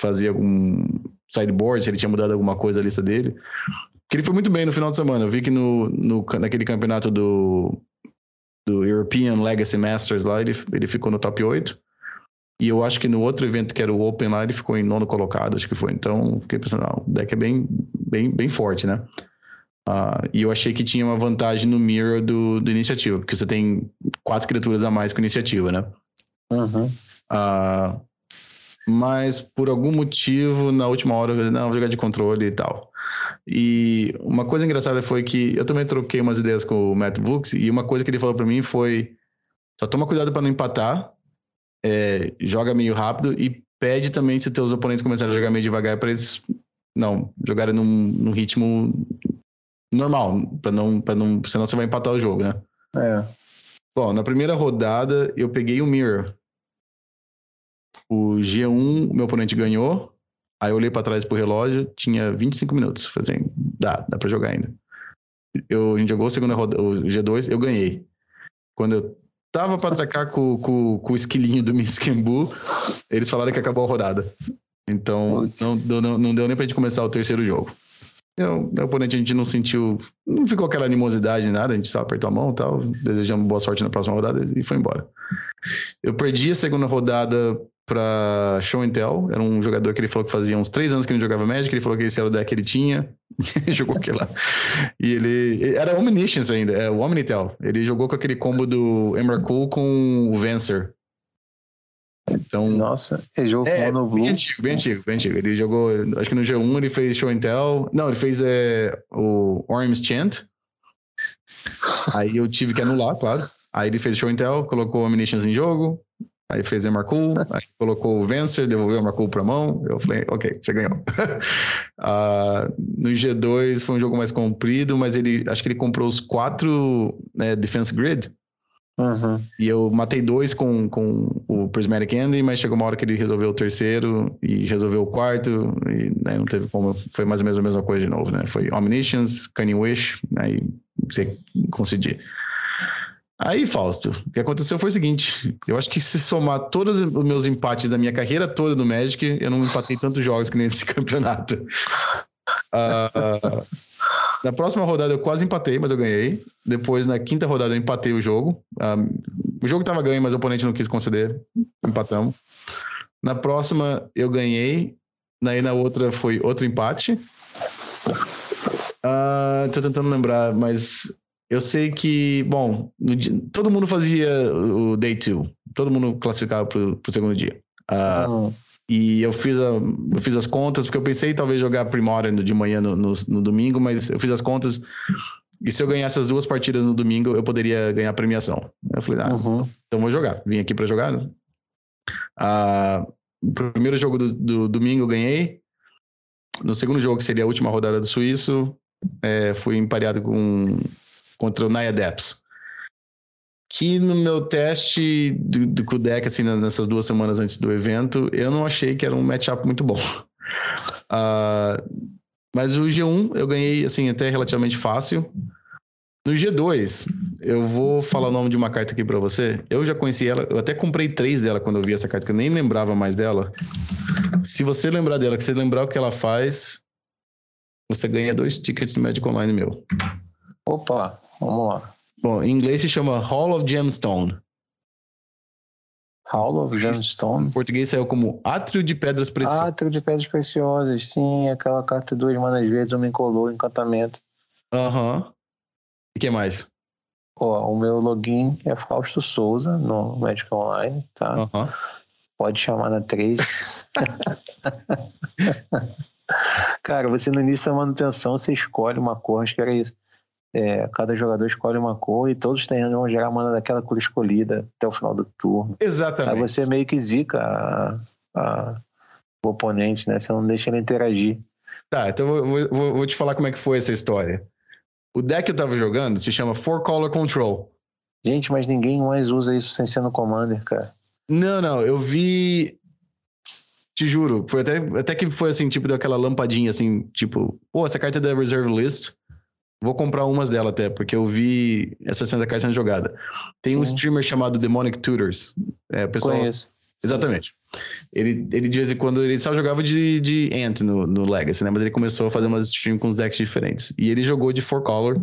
fazia algum sideboard, se ele tinha mudado alguma coisa na lista dele. Que ele foi muito bem no final de semana. Eu vi que no, no, naquele campeonato do, do European Legacy Masters lá, ele, ele ficou no top 8. E eu acho que no outro evento que era o Open lá, ele ficou em nono colocado, acho que foi. Então, fiquei pensando, ah, o deck é bem, bem, bem forte, né? Uh, e eu achei que tinha uma vantagem no mirror do, do iniciativa, porque você tem quatro criaturas a mais com iniciativa, né? Uhum. Uh, mas por algum motivo, na última hora, eu falei, não, vou jogar de controle e tal. E uma coisa engraçada foi que eu também troquei umas ideias com o Matt Books, e uma coisa que ele falou para mim foi: só toma cuidado para não empatar, é, joga meio rápido e pede também se teus oponentes começarem a jogar meio devagar para eles não jogarem num, num ritmo normal, para não, para não, senão você vai empatar o jogo, né? É. Bom, na primeira rodada eu peguei o Mirror. O G1, meu oponente ganhou. Aí eu olhei para trás pro relógio, tinha 25 minutos. Falei assim, dá, dá para jogar ainda. Eu, a gente jogou a segunda rodada, o G2, eu ganhei. Quando eu tava para atacar com, com, com o esquilinho do Miskembu, eles falaram que acabou a rodada. Então, não, não, não deu nem pra gente começar o terceiro jogo. Eu, o oponente a gente não sentiu, não ficou aquela animosidade, nada, a gente só apertou a mão e tal, desejamos boa sorte na próxima rodada e foi embora. Eu perdi a segunda rodada para Show and Tell, era um jogador que ele falou que fazia uns três anos que não jogava Magic, ele falou que esse era o deck que ele tinha, jogou aquele lá. E ele, era Omniscience ainda, é o Omnitel, ele jogou com aquele combo do Emrakul com o Vencer, então, Nossa, ele jogou é, com Bem antigo, bem antigo, bem antigo. Ele jogou, acho que no G1 ele fez Show and Tell. Não, ele fez é, o Orms Chant. Aí eu tive que anular, claro. Aí ele fez Show and Tell, colocou Omniscience em jogo. Aí fez Emarcool, aí colocou o Vencer, devolveu o Emarcool pra mão. Eu falei, ok, você ganhou. uh, no G2 foi um jogo mais comprido, mas ele acho que ele comprou os quatro né, Defense Grid. Uhum. E eu matei dois com, com o Prismatic Ending, mas chegou uma hora que ele resolveu o terceiro e resolveu o quarto, e né, não teve como. Foi mais ou menos a mesma coisa de novo, né? Foi Omniscience, Cunning Wish, aí você concedi. Aí, Fausto, o que aconteceu foi o seguinte: eu acho que se somar todos os meus empates da minha carreira toda no Magic, eu não empatei tantos jogos que nesse campeonato. Uh, na próxima rodada eu quase empatei, mas eu ganhei. Depois, na quinta rodada, eu empatei o jogo. Um, o jogo estava ganho, mas o oponente não quis conceder. Empatamos. Na próxima, eu ganhei. Aí na outra foi outro empate. Uh, tô tentando lembrar, mas eu sei que, bom, dia, todo mundo fazia o day two. Todo mundo classificava pro, pro segundo dia. Uh, e eu fiz, a, eu fiz as contas, porque eu pensei talvez jogar Primora de manhã no, no, no, domingo, mas eu fiz as contas. E se eu ganhasse as duas partidas no domingo, eu poderia ganhar a premiação. Eu falei, ah, uhum. então vou jogar. Vim aqui para jogar. Né? Ah, o primeiro jogo do, do, domingo eu ganhei. No segundo jogo, que seria a última rodada do Suíço, é, fui empareado com, contra o Naya Deps que no meu teste do, do deck, assim, nessas duas semanas antes do evento, eu não achei que era um matchup muito bom. Uh, mas o G1 eu ganhei, assim, até relativamente fácil. No G2, eu vou falar o nome de uma carta aqui para você. Eu já conheci ela, eu até comprei três dela quando eu vi essa carta, que eu nem lembrava mais dela. Se você lembrar dela, que você lembrar o que ela faz, você ganha dois tickets do Magic Online meu. Opa, vamos lá. Bom, em inglês se chama Hall of Gemstone. Hall of Gemstone. Em português saiu como Átrio de Pedras Preciosas. Átrio de Pedras Preciosas, sim. Aquela carta duas manas verdes, homem colou, encantamento. Aham. Uhum. E que mais? Ó, o meu login é Fausto Souza no Magic Online, tá? Uhum. Pode chamar na 3. Cara, você no início da manutenção, você escolhe uma cor, acho que era isso é, cada jogador escolhe uma cor e todos têm, vão gerar mana daquela cor escolhida até o final do turno. Exatamente. Aí você meio que zica a, a, o oponente, né? Você não deixa ele interagir. Tá, então eu vou, vou, vou, te falar como é que foi essa história. O deck que eu tava jogando se chama Four Color Control. Gente, mas ninguém mais usa isso sem ser no Commander, cara. Não, não, eu vi. Te juro, foi até, até que foi assim, tipo, deu aquela lampadinha assim, tipo, pô, essa carta é da Reserve List. Vou comprar umas dela até, porque eu vi essa cena da carta sendo jogada. Tem Sim. um streamer chamado Demonic Tutors. É, o pessoal... Conheço. Exatamente. Ele, ele de vez em quando, ele só jogava de, de Ant no, no Legacy, né? Mas ele começou a fazer umas streams com os decks diferentes. E ele jogou de Four Color.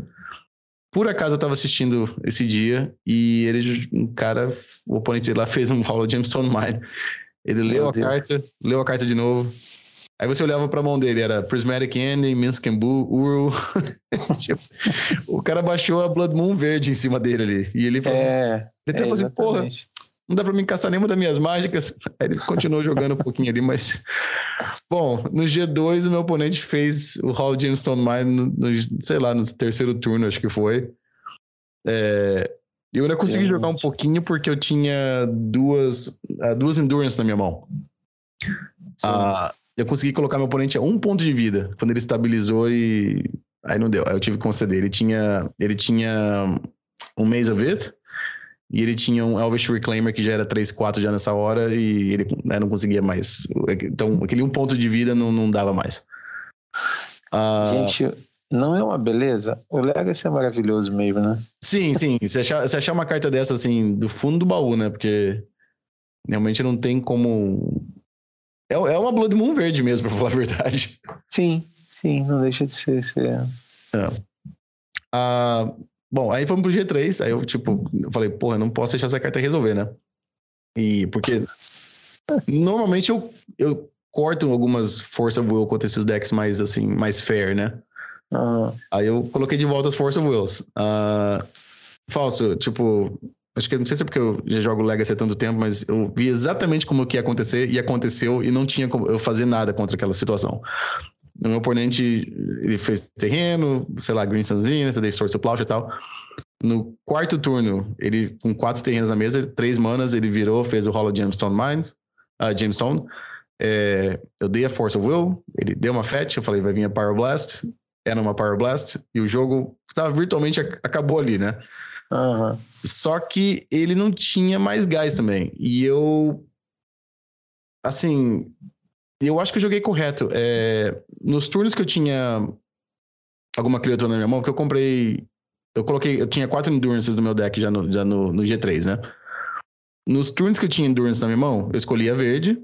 Por acaso eu tava assistindo esse dia e ele, um cara, o oponente dele lá fez um Hall of Gemstone Mine. Ele Meu leu Deus. a carta, leu a carta de novo, Aí você olhava pra mão dele, era Prismatic Ending, Minskenbu, Uru. tipo, o cara baixou a Blood Moon verde em cima dele ali. E ele falou, é, ele até é, assim, porra, não dá pra mim caçar nenhuma das minhas mágicas. Aí ele continuou jogando um pouquinho ali, mas... Bom, no G2 o meu oponente fez o Hall Gemstone Mine, no, no, sei lá, no terceiro turno, acho que foi. É... Eu ainda consegui Realmente. jogar um pouquinho porque eu tinha duas, uh, duas endurance na minha mão. Uh, eu consegui colocar meu oponente a um ponto de vida quando ele estabilizou e aí não deu. Aí eu tive que conceder. Ele tinha, ele tinha um Maze of It e ele tinha um Elvish Reclaimer que já era 3-4 já nessa hora e ele né, não conseguia mais. Então, aquele um ponto de vida não, não dava mais. Uh... Gente, não é uma beleza? O Legacy é maravilhoso mesmo, né? Sim, sim. Você achar, você achar uma carta dessa, assim, do fundo do baú, né? Porque realmente não tem como. É, é uma Blood Moon verde mesmo, pra falar a verdade. Sim, sim, não deixa de ser. ser... É. Ah, bom, aí fomos pro G3, aí eu, tipo, eu falei, porra, não posso deixar essa carta resolver, né? E porque normalmente eu, eu corto algumas Force of Will contra esses decks mais, assim, mais fair, né? Uhum. Aí eu coloquei de volta as Force of Wills. Uh, falso, tipo, acho que não sei se é porque eu já jogo Legacy há tanto tempo, mas eu vi exatamente como que ia acontecer e aconteceu e não tinha como eu fazer nada contra aquela situação. O meu oponente, ele fez terreno, sei lá, Green Sunzinha, você deixa Source Plow e tal. No quarto turno, ele com quatro terrenos na mesa, três manas, ele virou, fez o Hollow Gemstone Mines, uh, Gemstone. É, eu dei a Force of Will, ele deu uma fetch, eu falei, vai vir a Power Blast era uma Power Blast e o jogo estava virtualmente acabou ali, né? Uhum. Só que ele não tinha mais gás também. E eu. Assim. Eu acho que eu joguei correto. É, nos turnos que eu tinha alguma criatura na minha mão, que eu comprei. Eu coloquei. Eu tinha quatro Endurances no meu deck já no, já no, no G3, né? Nos turnos que eu tinha Endurance na minha mão, eu escolhia verde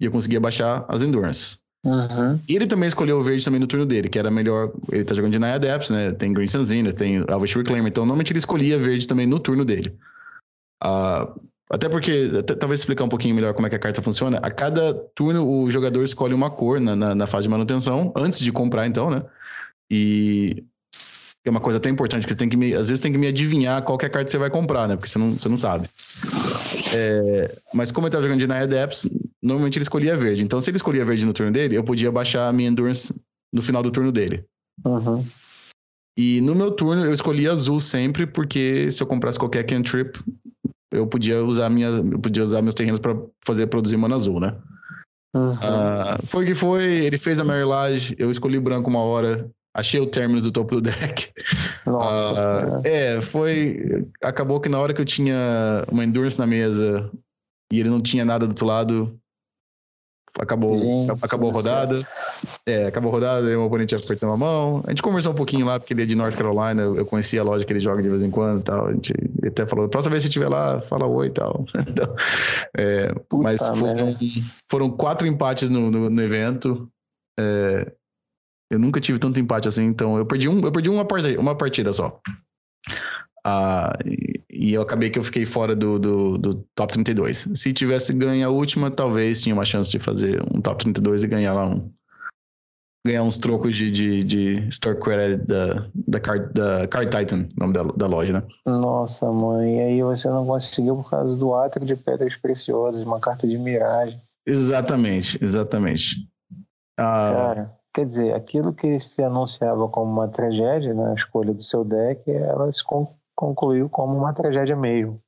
e eu conseguia baixar as Endurances. Uhum. E ele também escolheu o verde também no turno dele, que era melhor. Ele tá jogando de Naya Depths, né? Tem Green Sunzina, tem Elvish Reclaimer. Então, normalmente ele escolhia verde também no turno dele. Uh, até porque, até, talvez explicar um pouquinho melhor como é que a carta funciona. A cada turno, o jogador escolhe uma cor na, na, na fase de manutenção, antes de comprar, então, né? E é uma coisa até importante, que você tem que me, às vezes tem que me adivinhar qual é a carta que você vai comprar, né? Porque você não, você não sabe. É, mas como ele tava jogando de Naya Depths, normalmente ele escolhia verde. Então, se ele escolhia verde no turno dele, eu podia baixar a minha Endurance no final do turno dele. Uhum. E no meu turno, eu escolhi azul sempre, porque se eu comprasse qualquer cantrip, eu podia usar, minhas, eu podia usar meus terrenos para fazer produzir mana azul, né? Uhum. Uh, foi que foi, ele fez a Marilage, eu escolhi branco uma hora, achei o Terminus do topo do deck. Nossa, uh, é, foi. Acabou que na hora que eu tinha uma Endurance na mesa e ele não tinha nada do outro lado, acabou, Gente, acabou a rodada. É, acabou a rodada, o oponente apertou a mão. A gente conversou um pouquinho lá, porque ele é de North Carolina, eu conhecia a loja que ele joga de vez em quando e tal. A gente até falou, próxima vez que estiver lá, fala oi e tal. Então, é, mas foram, foram, quatro empates no, no, no evento. É, eu nunca tive tanto empate assim, então eu perdi, um, eu perdi uma, partida, uma partida só. Ah, e, e, eu acabei que eu fiquei fora do, do, do, top 32. Se tivesse ganho a última, talvez tinha uma chance de fazer um top 32 e ganhar lá um. Ganhar uns trocos de, de, de store credit da, da, Card, da Card Titan, nome da, da loja, né? Nossa, mãe, e aí você não conseguiu por causa do átrio de pedras preciosas, uma carta de miragem. Exatamente, exatamente. Ah, Cara, Quer dizer, aquilo que se anunciava como uma tragédia na escolha do seu deck, ela se concluiu como uma tragédia mesmo.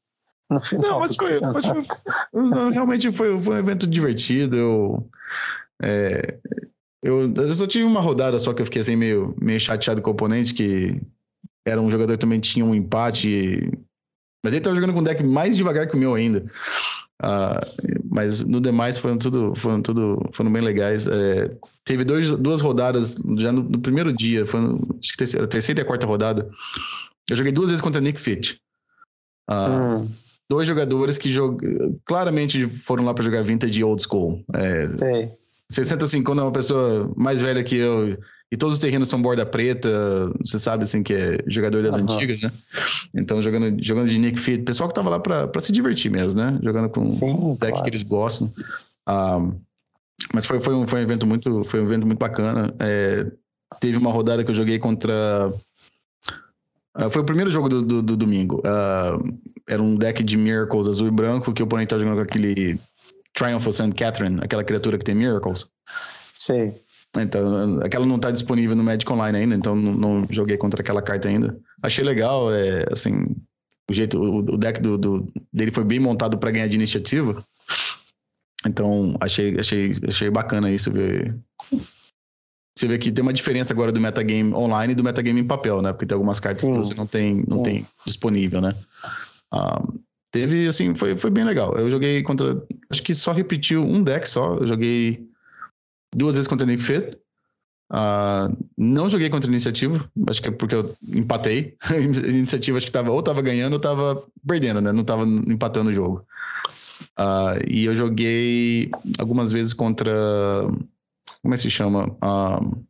No final não, mas foi, mas foi, realmente foi, foi um evento divertido. Eu, é, eu, eu só tive uma rodada só que eu fiquei assim meio, meio chateado com o oponente, que era um jogador que também tinha um empate. Mas ele estava jogando com um deck mais devagar que o meu ainda. Uh, mas no demais foram tudo, foram tudo, foram bem legais. É, teve dois, duas rodadas já no, no primeiro dia, foi acho que a terceira e a quarta rodada. Eu joguei duas vezes contra Nick Fit. Uh, hum. Dois jogadores que jog... claramente foram lá para jogar vintage old school. É, Sei. 65 quando é uma pessoa mais velha que eu e todos os terrenos são borda preta, você sabe assim que é jogador das uhum. antigas, né? Então jogando, jogando de Nick Fit, pessoal que tava lá para se divertir mesmo, né? Jogando com o deck claro. que eles gostam. Ah, mas foi, foi, um, foi um evento muito foi um evento muito bacana. É, teve uma rodada que eu joguei contra Uh, foi o primeiro jogo do, do, do domingo. Uh, era um deck de Miracles azul e branco que o oponente tava jogando com aquele Triumph of St. Catherine, aquela criatura que tem Miracles. Sei. Então, aquela não está disponível no Magic Online ainda, então não, não, joguei contra aquela carta ainda. Achei legal, é, assim, o jeito, o, o deck do, do, dele foi bem montado para ganhar de iniciativa. Então, achei, achei, achei bacana isso ver. Você vê que tem uma diferença agora do metagame online e do metagame em papel, né? Porque tem algumas cartas Sim. que você não tem, não tem disponível, né? Ah, teve, assim, foi, foi bem legal. Eu joguei contra. Acho que só repetiu um deck só. Eu joguei duas vezes contra o Nick Fit. Uh, não joguei contra a iniciativa, acho que é porque eu empatei. A iniciativa acho que tava, ou tava ganhando ou tava perdendo, né? Não tava empatando o jogo. Uh, e eu joguei algumas vezes contra. Como é que se chama? Uh,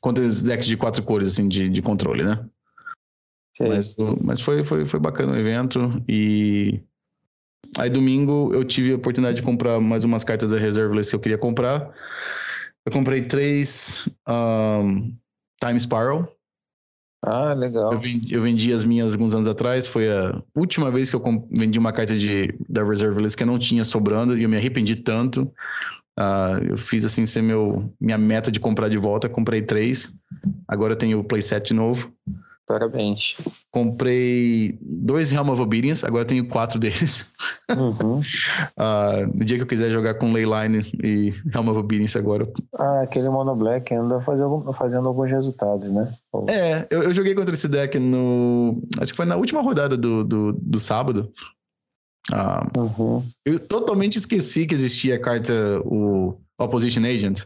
contra os decks de quatro cores, assim, de, de controle, né? Mas, mas foi, foi, foi bacana o evento. E aí domingo eu tive a oportunidade de comprar mais umas cartas da Reserveless que eu queria comprar. Eu comprei três um, Time Spiral. Ah, legal. Eu vendi, eu vendi, as minhas alguns anos atrás. Foi a última vez que eu vendi uma carta de, da Reserve List que eu não tinha sobrando e eu me arrependi tanto. Uh, eu fiz assim ser meu, minha meta de comprar de volta. Comprei três. Agora eu tenho o playset de novo. Parabéns. Comprei dois Realm of Obedience, agora tenho quatro deles. Uhum. uh, no dia que eu quiser jogar com Leyline e Realm of Obedience agora. Ah, aquele Mono Black anda fazendo, fazendo alguns resultados, né? É, eu, eu, joguei contra esse deck no. Acho que foi na última rodada do, do, do sábado. Uh, uhum. Eu totalmente esqueci que existia a carta, o Opposition Agent.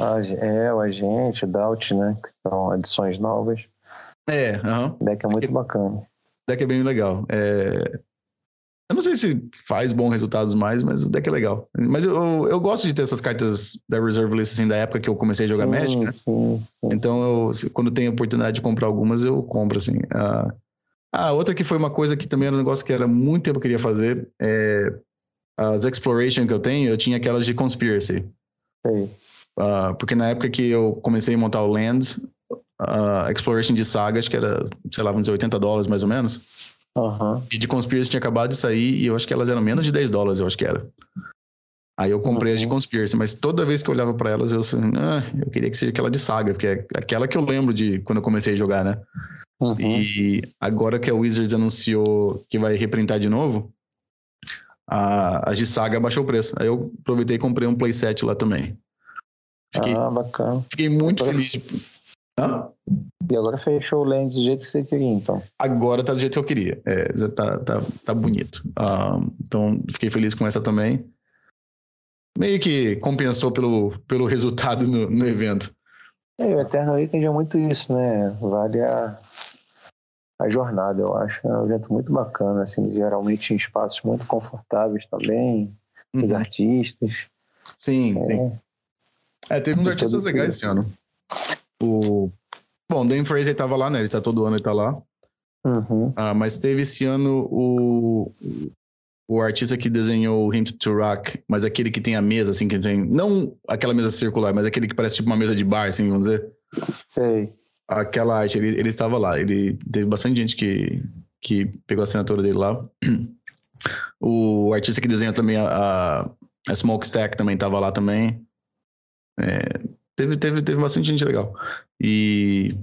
Ah, é, o agente, o Doubt, né? Que são adições novas. É, aham. O deck é muito bacana. Deck é bem legal. É... Eu não sei se faz bons resultados mais, mas o deck é legal. Mas eu, eu gosto de ter essas cartas da Reserve List, assim, da época que eu comecei a jogar sim, Magic, né? Sim, sim. Então, eu, quando tenho a oportunidade de comprar algumas, eu compro, assim. Ah, ah, outra que foi uma coisa que também era um negócio que era muito tempo que eu queria fazer, é as Exploration que eu tenho, eu tinha aquelas de Conspiracy. Sim. Uh, porque na época que eu comecei a montar o Lands, a Exploration de Sagas, que era, sei lá, vamos dizer, 80 dólares mais ou menos. Uhum. E de Conspiracy tinha acabado de sair e eu acho que elas eram menos de 10 dólares, eu acho que era. Aí eu comprei uhum. as de Conspiracy, mas toda vez que eu olhava para elas, eu assim, ah, eu queria que seja aquela de Saga, porque é aquela que eu lembro de quando eu comecei a jogar, né? Uhum. E agora que a Wizards anunciou que vai reprintar de novo, a, as de Saga baixou o preço. Aí eu aproveitei e comprei um playset lá também. Fiquei, ah, bacana. Fiquei muito feliz Hã? E agora fechou o lens do jeito que você queria, então. Agora tá do jeito que eu queria. É, tá, tá, tá bonito. Uh, então, fiquei feliz com essa também. Meio que compensou pelo, pelo resultado no, no evento. É, o Eternal Weekend é muito isso, né? Vale a, a jornada, eu acho. É um evento muito bacana, assim, geralmente em espaços muito confortáveis também, uhum. os artistas. Sim, é, sim. É, teve uns artistas legais esse ano. O... Bom, o Dan Fraser tava lá, né? Ele tá todo ano, ele tá lá. Uhum. Ah, mas teve esse ano o, o artista que desenhou o Hint to Rock, mas aquele que tem a mesa, assim, que tem. Não aquela mesa circular, mas aquele que parece tipo uma mesa de bar, assim, vamos dizer. Sei. Aquela arte, ele, ele estava lá. Ele teve bastante gente que, que pegou a assinatura dele lá. O artista que desenha também a, a, a Smokestack também estava lá também. É, Teve, teve, teve bastante gente legal. E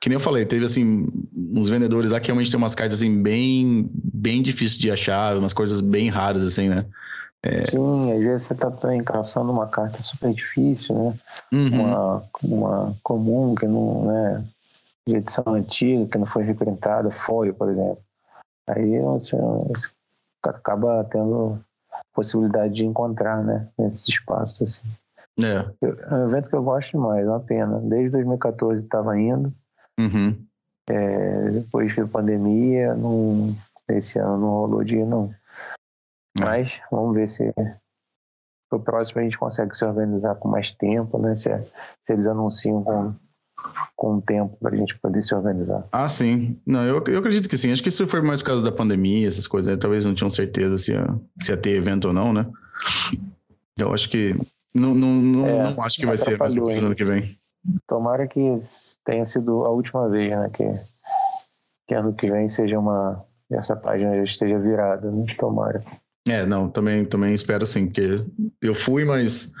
que nem eu falei, teve assim uns vendedores lá que realmente tem umas cartas assim bem bem difíceis de achar, umas coisas bem raras assim, né? É... Sim, às vezes você tá também caçando uma carta super difícil, né? Uhum. Uma, uma comum que não, né? De edição antiga, que não foi reprintada, foi, por exemplo. Aí você, você acaba tendo possibilidade de encontrar, né? Nesses espaços, assim. É. É um evento que eu gosto demais, é uma pena. Desde 2014 estava indo. Uhum. É, depois da pandemia, não, esse ano não rolou dia, não. É. Mas vamos ver se o próximo a gente consegue se organizar com mais tempo, né? Se, se eles anunciam com, com tempo para a gente poder se organizar. Ah, sim. Não, eu, eu acredito que sim. Acho que isso foi mais por causa da pandemia, essas coisas. Né? Talvez não tinham certeza se ia, se ia ter evento ou não, né? Eu acho que não, não, não, é, não acho que vai ser mais ano que vem. Tomara que tenha sido a última vez, né? Que, que ano que vem seja uma. Essa página já esteja virada, né? Tomara. É, não, também, também espero sim, porque eu fui, mas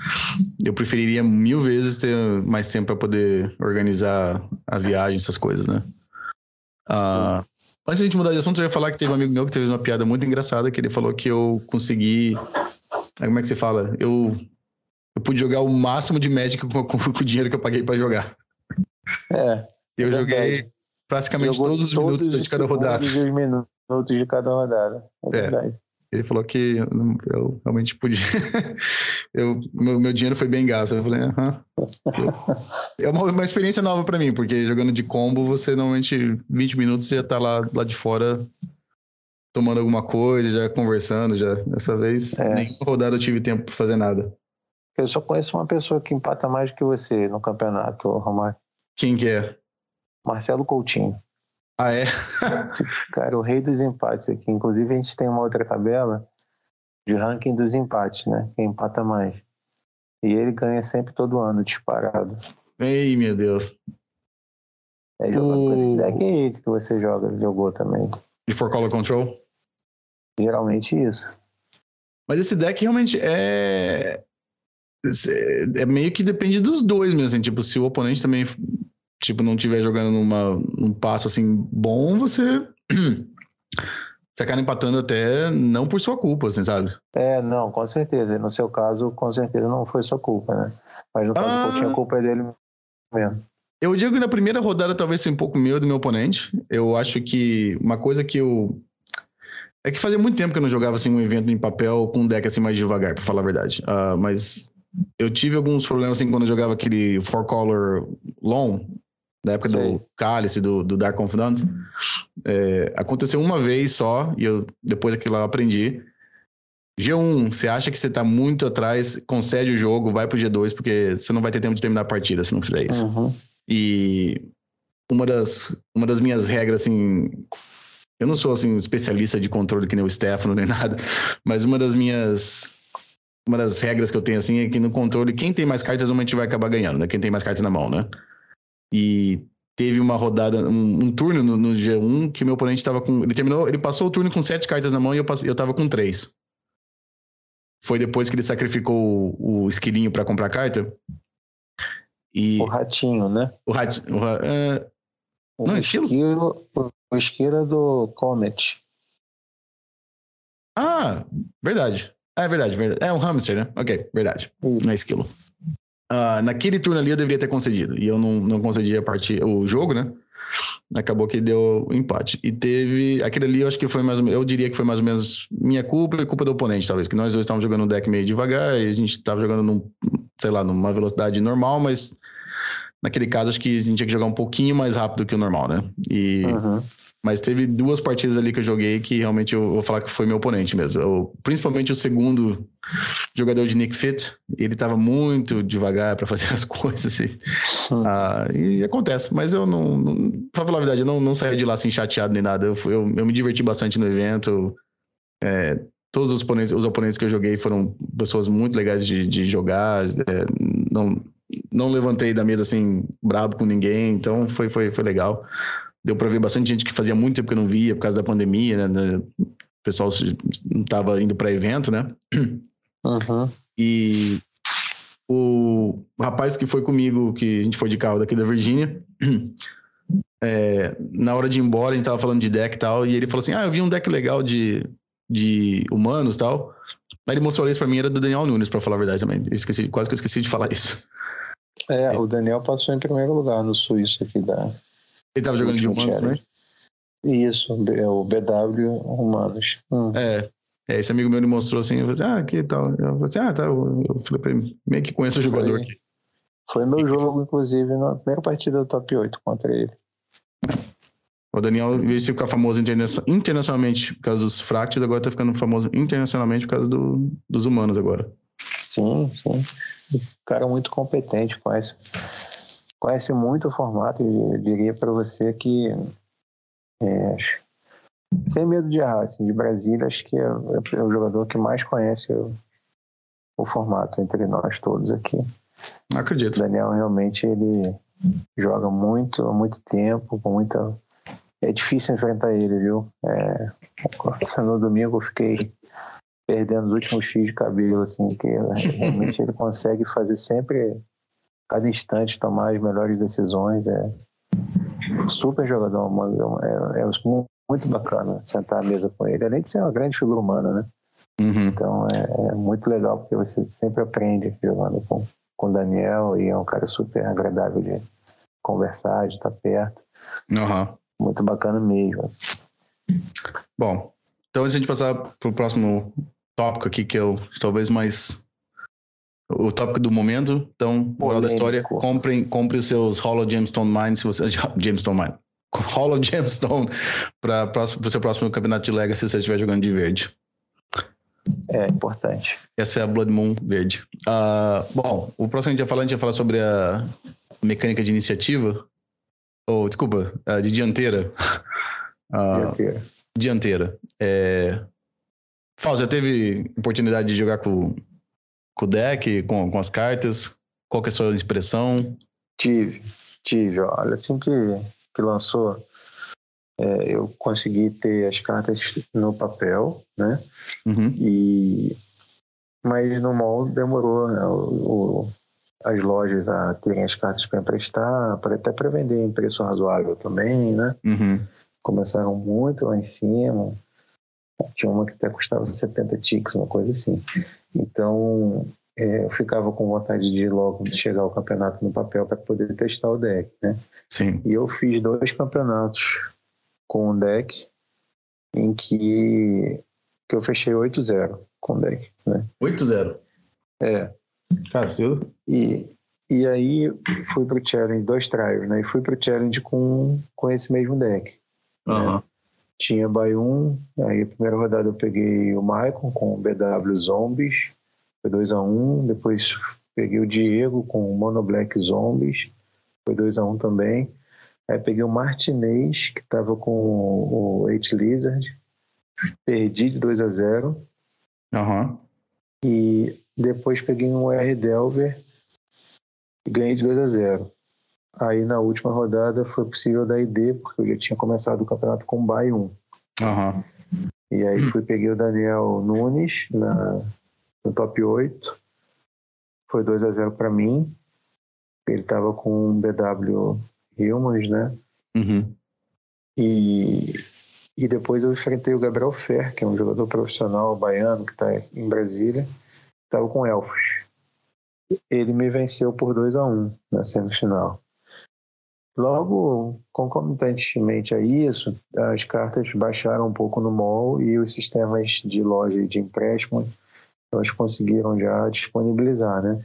eu preferiria mil vezes ter mais tempo para poder organizar a viagem, essas coisas, né? Ah, Antes de a gente mudar de assunto, eu ia falar que teve um amigo meu que teve uma piada muito engraçada, que ele falou que eu consegui. Como é que se fala? Eu, eu pude jogar o máximo de Magic com, com, com o dinheiro que eu paguei para jogar. É. Eu joguei praticamente Jogou todos os minutos de cada rodada. Todos os minutos de cada rodada. É, é. verdade. Ele falou que eu, eu realmente podia. eu, meu, meu, dinheiro foi bem gasto. Eu falei, aham. é uma, uma, experiência nova para mim, porque jogando de combo, você normalmente 20 minutos você já tá lá, lá de fora tomando alguma coisa, já conversando, já. Dessa vez, é. nem rodada eu tive tempo para fazer nada. Eu só conheço uma pessoa que empata mais que você no campeonato, Romário. Quem que é? Marcelo Coutinho. Ah, é? Cara, o rei dos empates aqui. Inclusive, a gente tem uma outra tabela de ranking dos empates, né? Quem empata mais. E ele ganha sempre todo ano, disparado. Ei, meu Deus. É jogando o... com esse deck aí que você joga, jogou também. E for color control? Geralmente isso. Mas esse deck realmente é. É meio que depende dos dois mesmo. Assim, tipo, se o oponente também tipo, não estiver jogando numa, num passo assim bom, você. você acaba empatando até não por sua culpa, assim, sabe? É, não, com certeza. No seu caso, com certeza não foi sua culpa, né? Mas no caso ah, do Coutinho, a culpa é dele mesmo. Eu digo que na primeira rodada talvez foi um pouco meu do meu oponente. Eu acho que uma coisa que eu. É que fazia muito tempo que eu não jogava assim, um evento em papel com um deck assim mais devagar, pra falar a verdade. Uh, mas eu tive alguns problemas assim quando eu jogava aquele Four Color Long, da época Sei. do Cálice, do, do Dark Confidant. É, aconteceu uma vez só, e eu depois daquilo eu aprendi. G1, você acha que você tá muito atrás, concede o jogo, vai pro G2, porque você não vai ter tempo de terminar a partida se não fizer isso. Uhum. E uma das, uma das minhas regras, assim. Eu não sou assim especialista de controle que nem o Stefano nem nada, mas uma das minhas uma das regras que eu tenho assim é que no controle quem tem mais cartas normalmente vai acabar ganhando, né? Quem tem mais cartas na mão, né? E teve uma rodada, um, um turno no, no, G1 que meu oponente estava com. Ele terminou, ele passou o turno com sete cartas na mão e eu, eu tava com três. Foi depois que ele sacrificou o, o esquilinho para comprar carta. E... O ratinho, né? O ratinho. O, é... o não, esquilo? esquilo? O esquilo é do Comet. Ah, verdade. É verdade, verdade. É um hamster, né? Ok, verdade. É esquilo. Uh, naquele turno ali eu deveria ter concedido. E eu não, não concedi a partir, o jogo, né? Acabou que deu empate. E teve. Aquele ali eu acho que foi mais. Eu diria que foi mais ou menos minha culpa e culpa do oponente, talvez. Que nós dois estávamos jogando um deck meio devagar e a gente estava jogando num, sei lá, numa velocidade normal, mas naquele caso acho que a gente tinha que jogar um pouquinho mais rápido que o normal, né? E. Uhum. Mas teve duas partidas ali que eu joguei que realmente eu vou falar que foi meu oponente mesmo. Eu, principalmente o segundo jogador de Nick Fit, ele estava muito devagar para fazer as coisas. Assim. Hum. Ah, e acontece, mas eu não, não pra falar a verdade, eu não, não saí de lá assim chateado nem nada. Eu, eu, eu me diverti bastante no evento. É, todos os oponentes, os oponentes que eu joguei foram pessoas muito legais de, de jogar. É, não, não levantei da mesa assim brabo com ninguém, então foi, foi, foi legal deu para ver bastante gente que fazia muito tempo que não via por causa da pandemia, né? O pessoal não estava indo para evento, né? Uhum. E o rapaz que foi comigo, que a gente foi de carro daqui da Virgínia, é, na hora de ir embora, a gente tava falando de deck e tal, e ele falou assim: Ah, eu vi um deck legal de, de humanos e tal. Aí ele mostrou isso pra mim, era do Daniel Nunes, pra falar a verdade também. Eu esqueci, quase que eu esqueci de falar isso. É, o Daniel passou em primeiro lugar no Suíço aqui da, ele tava jogando de humanos também? Isso, é o BW Humanos. Hum. É. É, esse amigo meu me mostrou assim, eu falei assim, ah, que tal? Eu falei assim, ah, tá, eu, eu falei pra ele, meio que conheço o jogador foi, aqui. Foi meu jogo, inclusive, na primeira partida do top 8 contra ele. O Daniel, em vez de ficar famoso interna internacionalmente por causa dos fractes, agora tá ficando famoso internacionalmente por causa do, dos humanos agora. Sim, sim. cara muito competente, conhece conhece muito o formato e diria para você que é, sem medo de errar, assim, de Brasília, acho que é, é, o jogador que mais conhece o, o, formato entre nós todos aqui. Não acredito. O Daniel realmente ele joga muito, há muito tempo, com muita. É difícil enfrentar ele, viu? É... No domingo eu fiquei perdendo os últimos fios de cabelo, assim, que realmente ele consegue fazer sempre cada instante tomar as melhores decisões. É super jogador, é, é, muito bacana sentar à mesa com ele, além de ser uma grande figura humana, né? Uhum. Então é, é, muito legal porque você sempre aprende jogando com, com o Daniel e é um cara super agradável de conversar, de estar perto. Uhum. Muito bacana mesmo. Bom, então a gente passar para o próximo tópico aqui, que o talvez mais o tópico do momento. Então, moral da história, comprem, compre os seus Hollow Gemstone Mine, se você Gemstone Mine. Hollow Gemstone para o seu próximo campeonato de Legacy se você estiver jogando de verde. É importante. Essa é a Blood Moon verde. Uh, bom, o próximo a gente ia falar, a gente ia falar sobre a mecânica de iniciativa. Ou, oh, desculpa, de dianteira. Uh, dianteira. Dianteira. É... Fal, já teve oportunidade de jogar com, com o deck, com, com as cartas? Qual que é a sua expressão? Tive, tive. Olha, assim que, que lançou, é, eu consegui ter as cartas no papel, né? Uhum. E mas no mall demorou né? o, o, as lojas a terem as cartas para emprestar, para até para vender em preço razoável também, né? Uhum. Começaram muito lá em cima. Tinha uma que até custava 70 ticks, uma coisa assim. Então, é, eu ficava com vontade de logo chegar ao campeonato no papel para poder testar o deck, né? Sim. E eu fiz dois campeonatos com o deck em que, que eu fechei 8-0 com o deck, né? 8-0? É. Cacildo. E, e aí fui pro challenge, dois trials, né? E fui pro challenge com, com esse mesmo deck. Uhum. Né? Tinha Bayum, aí a primeira rodada eu peguei o Maicon com o BW Zombies, foi 2x1, um. depois peguei o Diego com o Mono Black Zombies, foi 2x1 um também. Aí peguei o Martinez, que estava com o Eight Lizard, perdi de 2 a 0 uhum. E depois peguei um R Delver e ganhei de 2 a 0 Aí na última rodada foi possível dar ID, porque eu já tinha começado o campeonato com Bay 1. Uhum. E aí fui peguei o Daniel Nunes na, no top 8. Foi 2 a 0 para mim. Ele estava com um BW Humans, né? Uhum. E, e depois eu enfrentei o Gabriel Fer, que é um jogador profissional baiano que está em Brasília. Estava com Elfos. Ele me venceu por 2 a 1 na semifinal. Logo, concomitantemente a isso, as cartas baixaram um pouco no mall e os sistemas de loja de empréstimo elas conseguiram já disponibilizar, né?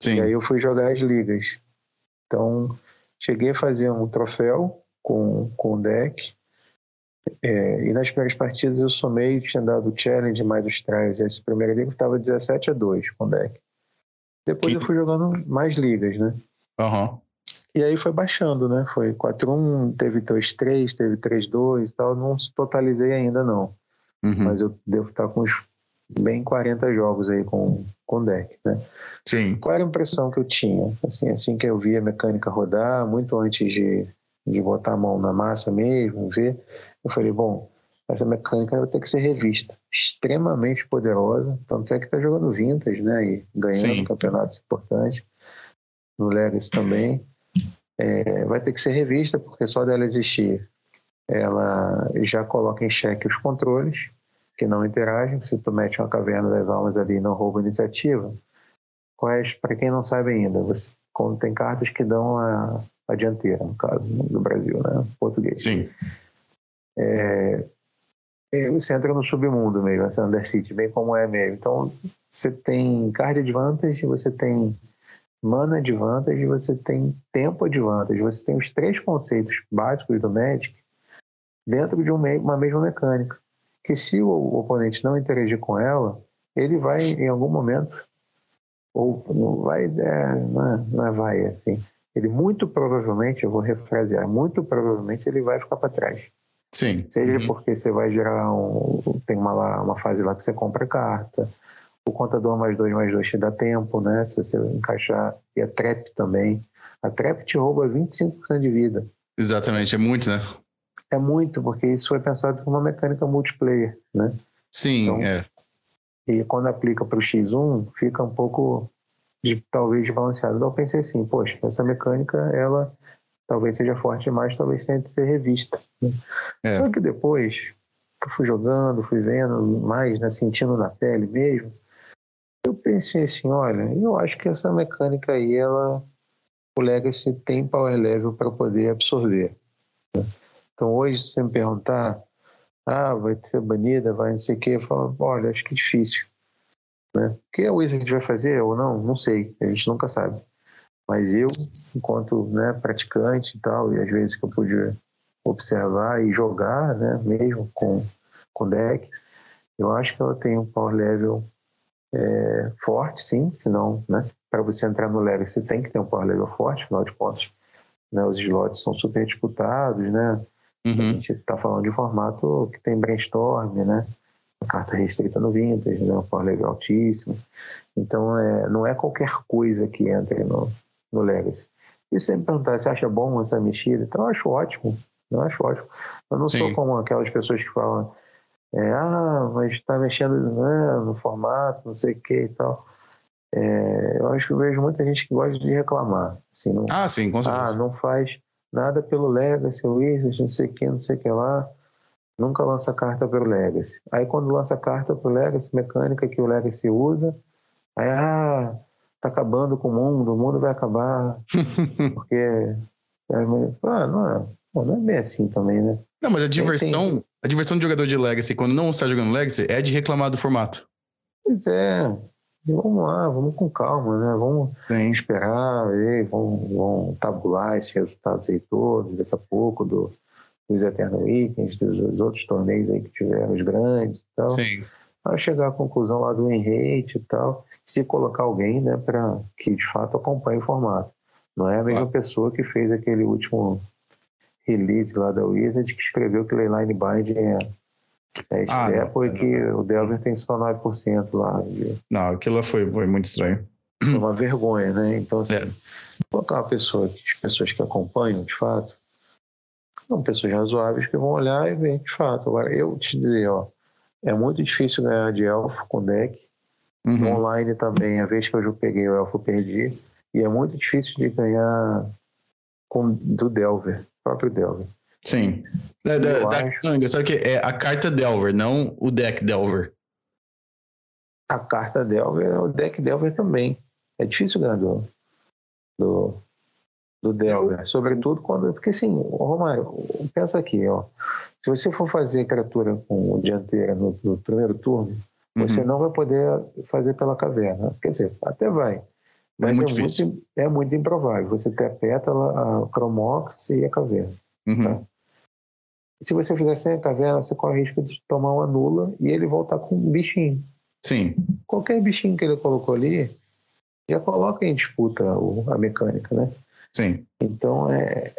Sim. E aí eu fui jogar as ligas. Então, cheguei a fazer um troféu com, com o deck. É, e nas primeiras partidas eu somei, tinha dado challenge mais os trials. E essa primeira liga estava 17 a 2 com o deck. Depois que... eu fui jogando mais ligas, né? Aham. Uhum. E aí foi baixando, né? Foi 4-1, teve 2-3, teve 3-2 e tal. Não totalizei ainda, não. Uhum. Mas eu devo estar com uns bem 40 jogos aí com, com deck, né? Sim. Qual era a impressão que eu tinha? Assim, assim que eu vi a mecânica rodar, muito antes de, de botar a mão na massa mesmo, ver, eu falei, bom, essa mecânica vai ter que ser revista. Extremamente poderosa, tanto é que tá jogando Vintage, né? E ganhando campeonatos importantes. No Legacy também é, vai ter que ser revista, porque só dela existir, ela já coloca em xeque os controles, que não interagem. Se tu mete uma caverna das almas ali e não rouba iniciativa, quais, para quem não sabe ainda, você quando tem cartas que dão a, a dianteira, no caso do Brasil, né? Português. Sim. É, você entra no submundo mesmo, essa Undercity, bem como é mesmo. Então, você tem card advantage, você tem mana advantage, você tem tempo advantage, você tem os três conceitos básicos do Magic dentro de uma mesma mecânica. Que se o oponente não interagir com ela, ele vai em algum momento, ou não vai, é, não, é, não é vai, assim, ele muito provavelmente, eu vou refrasear, muito provavelmente ele vai ficar para trás. Sim. Seja uhum. porque você vai gerar um. Tem uma, uma fase lá que você compra carta, o contador mais dois, mais dois te dá tempo, né? Se você encaixar. E a trap também. A trap te rouba 25% de vida. Exatamente, é muito, né? É muito, porque isso foi pensado como uma mecânica multiplayer, né? Sim, então, é. E quando aplica para o X1, fica um pouco, de, talvez, desbalanceado. Então eu pensei assim, poxa, essa mecânica, ela talvez seja forte demais, talvez tenha que ser revista. Né? É. Só que depois eu fui jogando, fui vendo mais, né, sentindo na pele mesmo, eu pensei assim, olha, eu acho que essa mecânica aí, ela, o Legacy tem power level para poder absorver. Né? Então hoje, se você me perguntar, ah, vai ser banida, vai não sei o quê, eu falo, olha, acho que é difícil. Né? O que a Wizard vai fazer ou não, não sei, a gente nunca sabe. Mas eu, enquanto né, praticante e tal, e às vezes que eu pude observar e jogar, né, mesmo com, com deck, eu acho que ela tem um power level é, forte, sim, senão, né, para você entrar no level você tem que ter um power level forte, afinal de contas, né, os slots são super disputados, né, uhum. a gente está falando de um formato que tem brainstorm, né, carta restrita no Vintage, né? um power level altíssimo. Então, é, não é qualquer coisa que entre no, no Legacy. E sempre perguntar, você acha bom essa mexida? Então, eu acho ótimo. Eu acho ótimo. Eu não Sim. sou como aquelas pessoas que falam, é, ah, mas está mexendo né, no formato, não sei o que e tal. É, eu acho que eu vejo muita gente que gosta de reclamar. Assim, não, ah, sim, com certeza. Ah, não faz nada pelo Legacy, o Wizards, não sei o que, não sei o que lá nunca lança carta para o Legacy. Aí quando lança carta para o Legacy, mecânica que o Legacy usa, aí, ah, tá acabando com o mundo, o mundo vai acabar, porque... Ah, não é, não é bem assim também, né? Não, mas a diversão, a diversão do jogador de Legacy, quando não está jogando Legacy, é de reclamar do formato. Pois é, vamos lá, vamos com calma, né? Vamos Sim. esperar, vamos, vamos tabular esses resultados aí todos daqui a pouco do, dos Eternal Weekends, dos, dos, outros torneios aí que tiveram, os grandes e tal. Sim. Para chegar à conclusão lá do Enrate e tal, se colocar alguém, né, para que de fato acompanhe o formato. Não é a mesma pessoa que fez aquele último release lá da Wizard que escreveu que Leyline Bind é, é ah, Step e que o Delver tem só 9% lá. Não, aquilo foi, foi muito estranho. Foi uma vergonha, né? Então, assim, é. colocar uma pessoa, as pessoas que acompanham, de fato, são pessoas razoáveis que vão olhar e ver de fato. Agora, eu te dizer, ó, é muito difícil ganhar de elfo com deck. Uhum. Online também, a vez que eu peguei o elfo, perdi. E é muito difícil de ganhar com, do Delver, próprio Delver. Sim. Da, da, da só que é a carta Delver, não o deck Delver. A carta Delver, o deck Delver também. É difícil ganhar do, do, do Delver, sobretudo quando. Porque assim, Romário, pensa aqui, ó. Se você for fazer criatura com dianteira no, no primeiro turno, uhum. você não vai poder fazer pela caverna. Quer dizer, até vai. Mas é muito, é muito, é muito improvável. Você ter a pétala, a cromox e a caverna. Uhum. Tá? Se você fizer sem a caverna, você corre o risco de tomar uma nula e ele voltar com um bichinho. Sim. Qualquer bichinho que ele colocou ali, já coloca em disputa a mecânica, né? Sim. Então, é...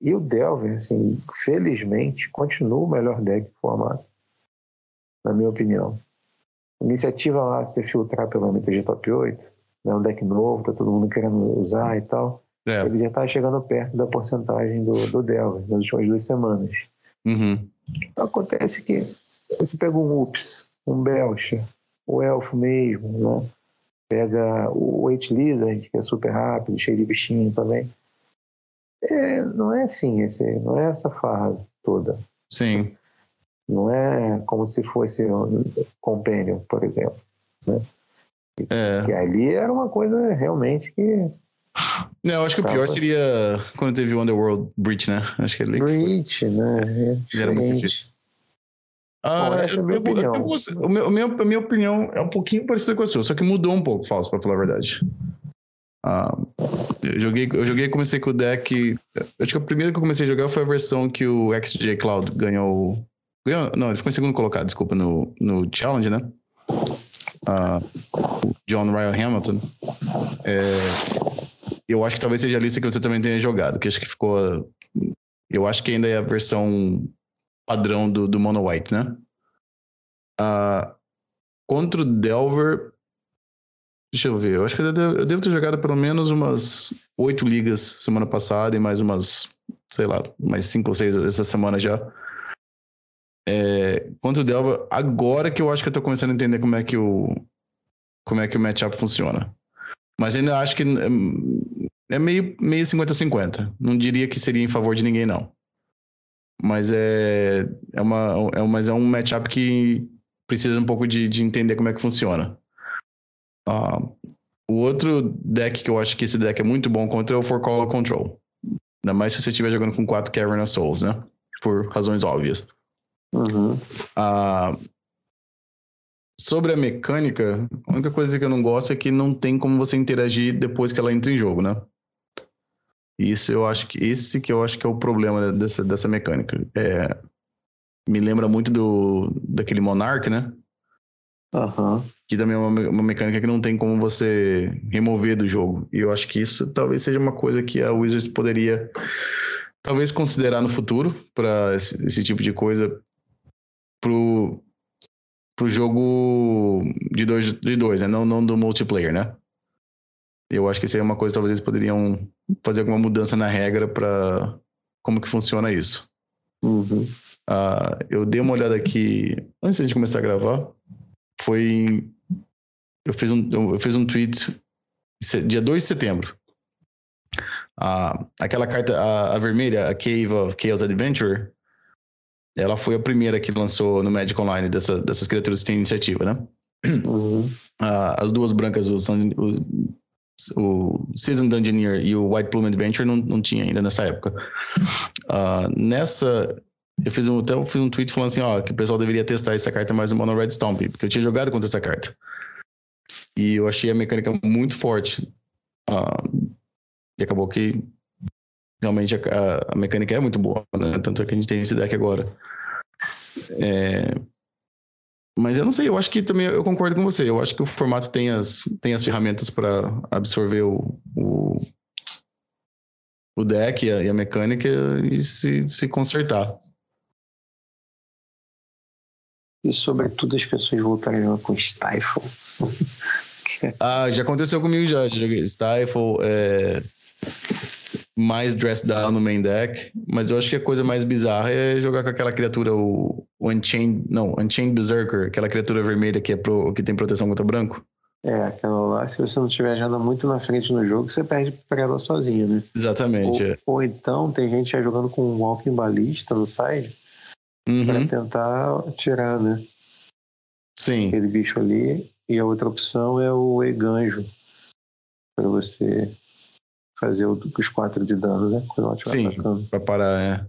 E o Delver, assim, felizmente, continua o melhor deck do formato, na minha opinião. Iniciativa lá se filtrar pelo MTG Top 8, né, um deck novo, tá todo mundo querendo usar e tal. É. Ele já está chegando perto da porcentagem do, do Delver nas últimas duas semanas. Uhum. Então, acontece que você pega um Ups, um Belcher, o Elfo mesmo, né? Pega o Eight Lizard, que é super rápido, cheio de bichinho também. É, não é assim, esse, não é essa farra toda. Sim. Não é como se fosse um Companion, por exemplo. Né? É. Que ali era uma coisa realmente que. Não, eu acho que o pior seria quando teve o Underworld Breach, né? Acho que ele. Breach, né? É era muito difícil. Ah, Bom, essa eu, é a minha eu, opinião. Eu, meu, a minha opinião é um pouquinho parecida com a sua, só que mudou um pouco, falso, pra falar a verdade. Ah, eu joguei, eu joguei comecei com o deck. Acho que a primeira que eu comecei a jogar foi a versão que o XJ Cloud ganhou. ganhou não, ele ficou em segundo colocado, desculpa, no, no Challenge, né? O John Ryan Hamilton. É, eu acho que talvez seja a lista que você também tenha jogado, que acho que ficou. Eu acho que ainda é a versão padrão do, do Mono White, né? Uh, contra o Delver, deixa eu ver, eu acho que eu devo, eu devo ter jogado pelo menos umas oito ligas semana passada e mais umas, sei lá, mais cinco ou seis essa semana já. É, contra o Delver, agora que eu acho que eu tô começando a entender como é que o como é que o matchup funciona. Mas ainda acho que hum, é meio, meio 50-50. Não diria que seria em favor de ninguém, não. Mas é, é, uma, é, mas é um matchup que precisa um pouco de, de entender como é que funciona. Uh, o outro deck que eu acho que esse deck é muito bom contra é o For Color Control. Ainda mais se você estiver jogando com quatro Cavern of Souls, né? Por razões óbvias. Uhum. Uh, sobre a mecânica, a única coisa que eu não gosto é que não tem como você interagir depois que ela entra em jogo, né? Isso eu acho que esse que eu acho que é o problema dessa, dessa mecânica. É, me lembra muito do daquele Monarch, né? Uhum. Que também é uma, uma mecânica que não tem como você remover do jogo. E eu acho que isso talvez seja uma coisa que a Wizards poderia talvez considerar no futuro para esse, esse, tipo de coisa pro, pro jogo de dois, de dois né? Não, não do multiplayer, né? Eu acho que seria uma coisa talvez eles poderiam fazer alguma mudança na regra para como que funciona isso. Uhum. Uh, eu dei uma olhada aqui antes de a gente começar a gravar. Foi. Eu fiz um, eu fiz um tweet dia 2 de setembro. Uh, aquela carta, a, a, vermelha, a Cave of Chaos Adventure, ela foi a primeira que lançou no Magic Online dessa, dessas criaturas que têm iniciativa, né? Uhum. Uh, as duas brancas, o, o o Season Dungeoneer e o White Plume Adventure não, não tinha ainda nessa época. Uh, nessa, eu fiz um, até eu fiz um tweet falando assim, ó, que o pessoal deveria testar essa carta mais no Mono Red Stomp, porque eu tinha jogado contra essa carta. E eu achei a mecânica muito forte. Uh, e acabou que realmente a, a, mecânica é muito boa, né? Tanto é que a gente tem esse deck agora. É, mas eu não sei, eu acho que também eu concordo com você. Eu acho que o formato tem as, tem as ferramentas para absorver o, o, o deck e a, e a, mecânica e se, se consertar. E sobretudo as pessoas voltarem com Stifle. ah, já aconteceu comigo já. já joguei Stifle, é mais dress down no main deck, mas eu acho que a coisa mais bizarra é jogar com aquela criatura, o, o Unchained, não, Unchained Berserker, aquela criatura vermelha que, é pro, que tem proteção contra branco. É, aquela lá, se você não estiver já muito na frente no jogo, você perde pra ela sozinho, né? Exatamente. Ou, é. ou então tem gente já jogando com um Walking Balista no side uhum. pra tentar tirar, né? Sim. Aquele bicho ali. E a outra opção é o Eganjo. Pra você fazer os quatro de dano, né? Quando ela Sim, atacando. pra parar, é.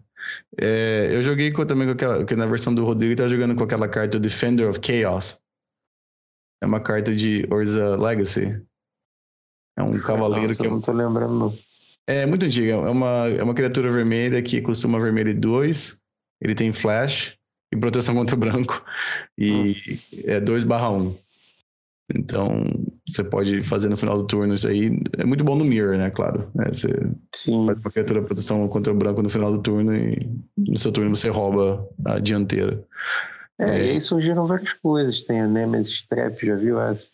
é. eu joguei com, também com aquela. Que na versão do Rodrigo tá jogando com aquela carta Defender of Chaos. É uma carta de Orza Legacy. É um cavaleiro não, que. Eu não tô lembrando, não. É muito antiga. É uma, é uma criatura vermelha que costuma vermelho 2. Ele tem flash e proteção contra branco. E hum. é 2 barra 1. Então, você pode fazer no final do turno isso aí. É muito bom no Mirror, né? Claro. É, você Sim. faz uma criatura proteção contra o branco no final do turno e no seu turno você rouba a dianteira. É, é. e aí surgiram várias coisas. Tem a Nemesis Trap, já viu essa?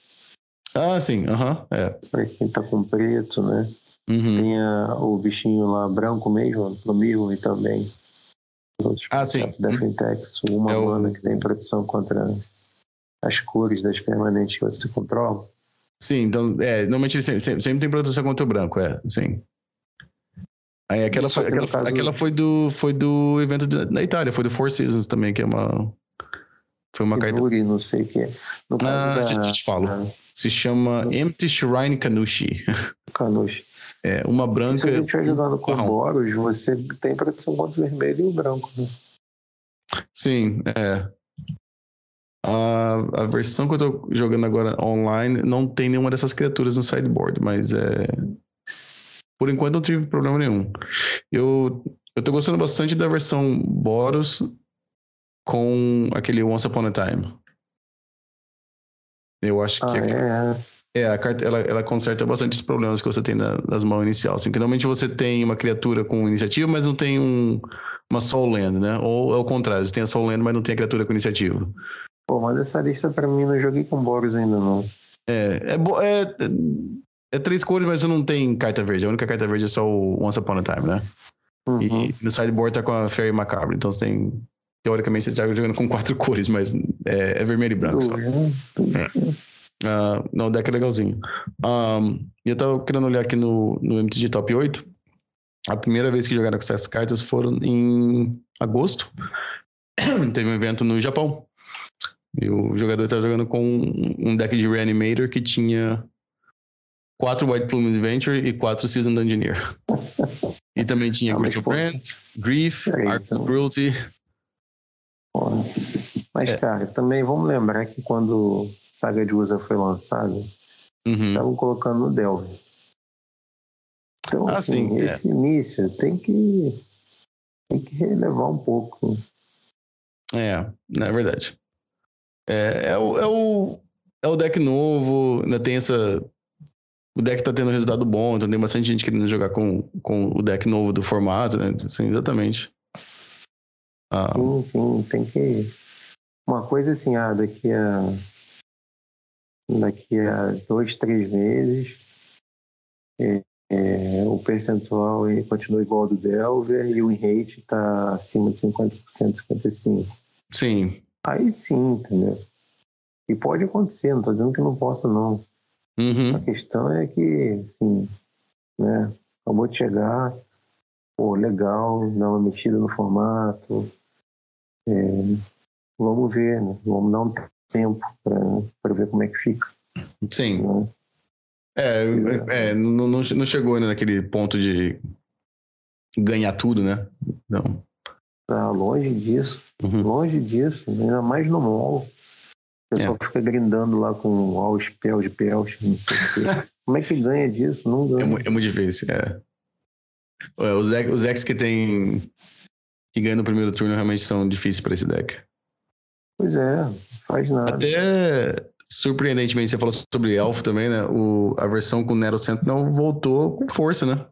Ah, sim. Aham, uh -huh, é. Pra quem tá com preto, né? Uhum. Tem a, o bichinho lá branco mesmo, pro Mirror e também. Ah, sim. Defentex, uma é mana o... que tem proteção contra as cores das permanentes que você controla. Sim, então, é, normalmente sempre, sempre, sempre tem proteção contra o branco, é, sim. Aí aquela, foi, aquela, caso... aquela foi, do, foi do evento da Itália, foi do Four Seasons também, que é uma. Foi uma carta. não sei o que é. No ah, da... já te falo. Ah. Se chama Empty Shrine Kanushi. Kanushi. É, uma branca. se a gente vai jogando com Boros, você tem proteção contra o vermelho e o branco, né? Sim, é. A, a versão que eu tô jogando agora online não tem nenhuma dessas criaturas no sideboard, mas é. Por enquanto não tive problema nenhum. Eu, eu tô gostando bastante da versão Boros com aquele Once Upon a Time. Eu acho ah, que. É, é, a carta ela, ela conserta bastante os problemas que você tem na, nas mãos iniciais. Assim, que normalmente você tem uma criatura com iniciativa, mas não tem um, uma Soul Land, né? Ou é o contrário, você tem a Soul Land, mas não tem a criatura com iniciativa. Pô, mas essa lista pra mim não joguei com Boros ainda não. É, é, bo é, é três cores, mas não tem carta verde. A única carta verde é só o Once Upon a Time, né? Uhum. E no sideboard tá com a Fairy Macabre. Então você tem. Teoricamente você está jogando com quatro cores, mas é, é vermelho e branco só. Uh, não, o deck é legalzinho. Um, eu tava querendo olhar aqui no, no MTG Top 8. A primeira vez que jogaram com essas cartas foram em agosto. Teve um evento no Japão. E o jogador estava jogando com um deck de Reanimator que tinha quatro White Plume Adventure e quatro Seasoned Engineer. E também tinha ah, Crystal Brand, Grief, Arc então... Cruelty. Mas, é. cara, também vamos lembrar que quando Saga de Usa foi lançada, uhum. estavam colocando no Delver. Então, ah, assim, sim, é. esse é. início tem que, tem que relevar um pouco. É, é verdade. É, é, o, é, o, é o deck novo, ainda tem essa. O deck tá tendo resultado bom, então tem bastante gente querendo jogar com, com o deck novo do formato, né? Sim, exatamente. Ah. Sim, sim, tem que. Uma coisa assim, ah, daqui a. Daqui a dois, três meses, é, é, o percentual continua igual ao do Delver e o rate está acima de 50%, 55%. Sim. Aí sim, entendeu? E pode acontecer, não estou dizendo que não possa, não. Uhum. A questão é que, assim, né? Acabou de chegar, pô, legal, dá uma mexida no formato. É, vamos ver, né? Vamos dar um tempo para ver como é que fica. Sim. Né? É, é, não, não, não chegou ainda naquele ponto de ganhar tudo, né? Não. Tá longe disso. Uhum. Longe disso. Ainda mais no mall. O pessoal é. fica grindando lá com all spell de Pelch, não sei o quê. Como é que ganha disso? Não ganha. É, é muito difícil, é. Os, decks, os decks que tem. que ganham no primeiro turno realmente são difíceis para esse deck. Pois é, faz nada. Até surpreendentemente, você falou sobre Elfo também, né? O, a versão com Nero Sentinel voltou com força, né?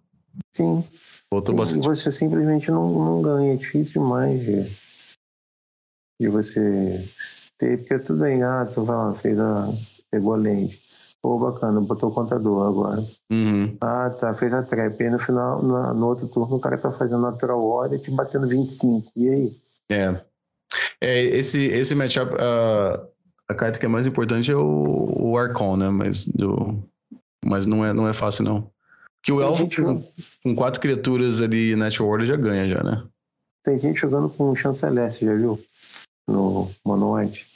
Sim. Voltou bastante. Você simplesmente não, não ganha. É difícil demais de, de você ter. Porque tudo bem, ah, tu vai lá, fez a. pegou a lente. Pô, bacana, botou o contador agora. Uhum. Ah, tá, fez a trap. E no final, no, no outro turno, o cara tá fazendo natural order te batendo 25. E aí? É. É, esse, esse matchup. Uh a carta que é mais importante é o, o Archon, né? Mas, do, mas não, é, não é fácil, não. Que o Elfo com, com, quatro criaturas ali Natural Order já ganha, já, né? Tem gente jogando com Chanceler, você já viu? No Mono White.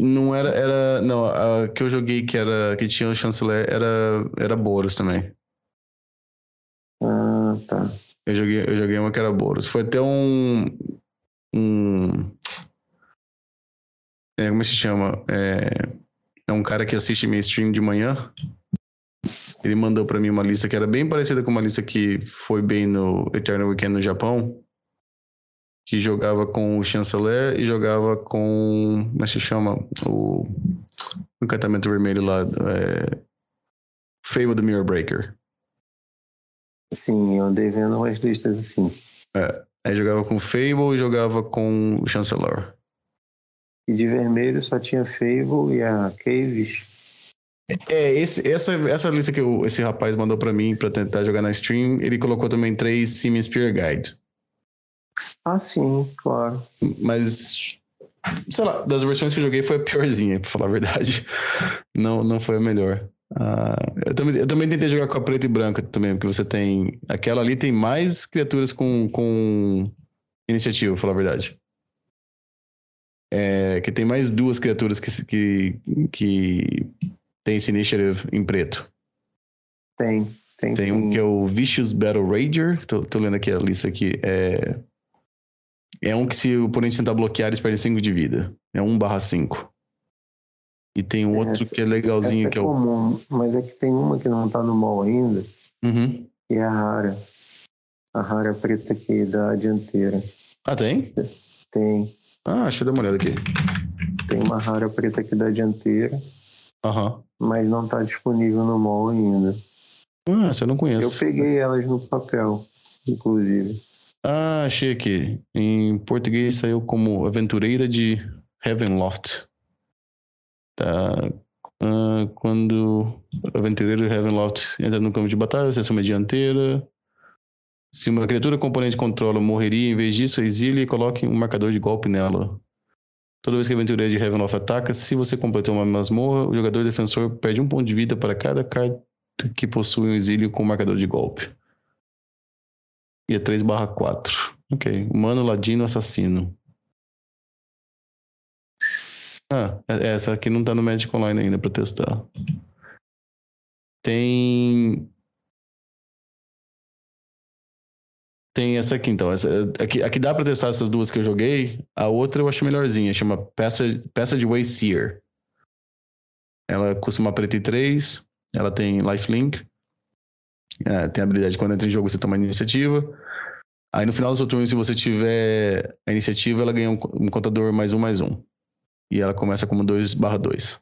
Não era, era. Não, a que eu joguei que era. que tinha o Chanceler era, era Boros também. Ah, tá. Eu joguei, eu joguei uma que era Boros. Foi até um. Um. É, como é se chama? É, é um cara que assiste minha stream de manhã. Ele mandou para mim uma lista que era bem parecida com uma lista que foi bem no Eternal Weekend no Japão. Que jogava com o Chanceler e jogava com. Como é se chama? O, encantamento vermelho lá. É, Fable do Mirror Breaker. Sim, eu andei vendo umas listas assim. É, aí jogava com Fable e jogava com o Chancellor. E de vermelho só tinha Fable e a Caves. É, esse, essa, essa lista que eu, esse rapaz mandou para mim para tentar jogar na stream, ele colocou também três Sim Spear Guide. Ah, sim, claro. Mas, sei lá, das versões que eu joguei foi a piorzinha, pra falar a verdade. Não, não foi a melhor. Uh, eu, também, eu também tentei jogar com a preta e branca também, porque você tem. Aquela ali tem mais criaturas com, com iniciativa, pra falar a verdade. É, que tem mais duas criaturas que, que, que tem esse initiative em preto. Tem, tem. Tem um que é o Vicious Battle Rager. Tô, tô lendo aqui a lista aqui. É, é um que se o oponente tentar bloquear, eles perdem 5 de vida. É 1 barra 5. E tem um outro essa, que é legalzinho, é que é, comum, Mas é que tem uma que não tá no mall ainda, uhum. que é a rara. A rara preta aqui da dianteira. Ah, tem? Tem. Ah, deixa eu dar uma olhada aqui. Tem uma rara preta aqui da dianteira. Aham. Mas não está disponível no mall ainda. Ah, você não conhece. Eu peguei elas no papel, inclusive. Ah, achei aqui. Em português saiu como Aventureira de Heavenloft. Tá. Ah, quando Aventureiro de Heavenloft entra no campo de batalha, você assume a dianteira. Se uma criatura componente controla morreria, em vez disso, exile e coloque um marcador de golpe nela. Toda vez que a aventureira de Ravenloft ataca, se você completou uma masmorra, o jogador defensor perde um ponto de vida para cada carta que possui um exílio com marcador de golpe. E é 3 barra 4. Ok. Humano, ladino, assassino. Ah, é, essa aqui não tá no Magic Online ainda pra testar. Tem. Tem essa aqui, então. Essa, aqui, aqui dá pra testar essas duas que eu joguei. A outra eu acho melhorzinha, chama Passage, Passageway Seer. Ela custa uma preta e 3. Ela tem lifelink. É, tem a habilidade de quando entra em jogo você toma iniciativa. Aí no final do seu turno, se você tiver a iniciativa, ela ganha um, um contador mais um, mais um. E ela começa como 2 barra 2.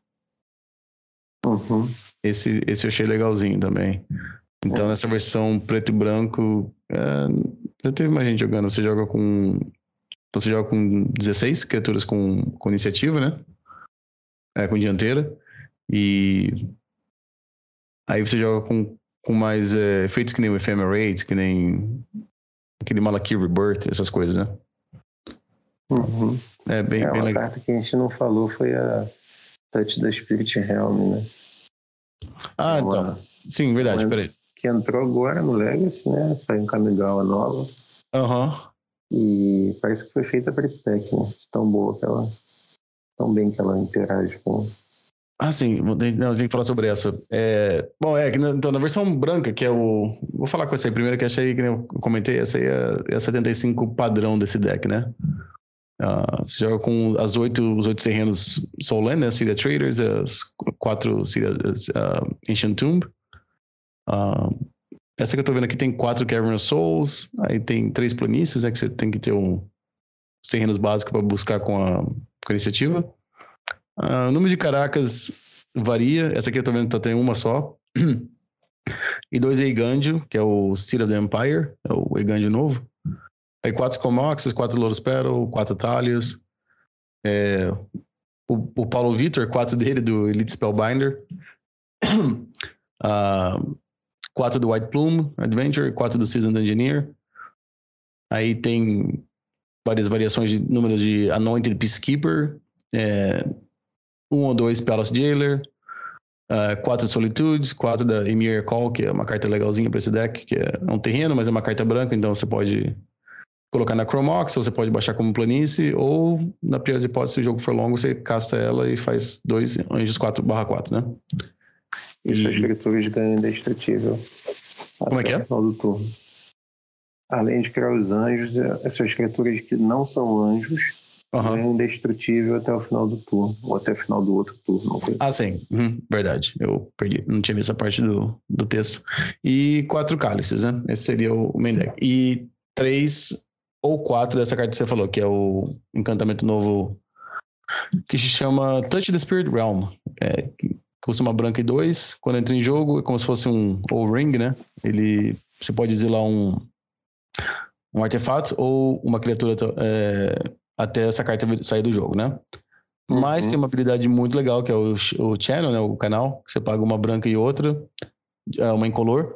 Uhum. Esse, esse eu achei legalzinho também. Então, é. nessa versão preto e branco, é, já teve mais gente jogando. Você joga com. Então, você joga com 16 criaturas com, com iniciativa, né? É, com dianteira. E. Aí você joga com, com mais é, efeitos que nem o Ephemerate, que nem aquele Malaki Rebirth, essas coisas, né? Uhum. É bem, é, bem legal. carta que a gente não falou foi a Touch da Spirit Helm, né? Ah, uma, então. Sim, verdade, uma, peraí. Que entrou agora no Legacy, né? Saiu em Kamigawa nova. Aham. Uhum. E parece que foi feita para esse deck, né? Tão boa que ela. Tão bem que ela interage com. Ah, sim, não, tem que falar sobre essa. É, bom, é então, na versão branca, que é o. Vou falar com essa aí primeiro, que achei que eu comentei, essa aí é, é a 75 padrão desse deck, né? Uh, você joga com as oito, os oito terrenos Soulland, né? Syria Traders, as quatro Syria, uh, Ancient Tomb. Uh, essa que eu tô vendo aqui tem quatro Cavern Souls, aí tem três planícies, né? Que você tem que ter um, os terrenos básicos para buscar com a, com a iniciativa. o número de caracas varia, essa aqui eu tô vendo que só tem uma só. e dois Eigandio, que é o Seed of the Empire, é o Eigandio novo. Aí quatro Comoxes, quatro Louros Pearl, quatro Talios. É, o, o, Paulo Vitor, quatro dele do Elite Spellbinder. uh, quatro do White Plume Adventure, quatro do Seasoned Engineer. Aí tem várias variações de números de Anointed Peacekeeper. É, um ou dois Palace Jailer. Uh, quatro Solitudes, quatro da Emir Call, que é uma carta legalzinha para esse deck, que é um terreno, mas é uma carta branca, então você pode colocar na Chromox, você pode baixar como planície, ou, na pior hipótese, se o jogo for longo, você casta ela e faz dois anjos 4 barra 4, né? E suas criaturas ganham indestrutível. Como é que é? final do turno. Além de criar os anjos, essas criaturas que não são anjos uhum. ganham indestrutível até o final do turno, ou até o final do outro turno. Ah, sim. Uhum, verdade. Eu perdi. Não tinha visto essa parte do, do texto. E quatro cálices, né? Esse seria o main deck. E três ou quatro dessa carta que você falou, que é o encantamento novo que se chama Touch the Spirit Realm. É, custa uma branca e dois. Quando entra em jogo, é como se fosse um ou ring, né? Ele. Você pode dizer lá um, um artefato ou uma criatura é, até essa carta sair do jogo, né? Uhum. Mas tem uma habilidade muito legal que é o, o channel, né? O canal, que você paga uma branca e outra, é, uma incolor.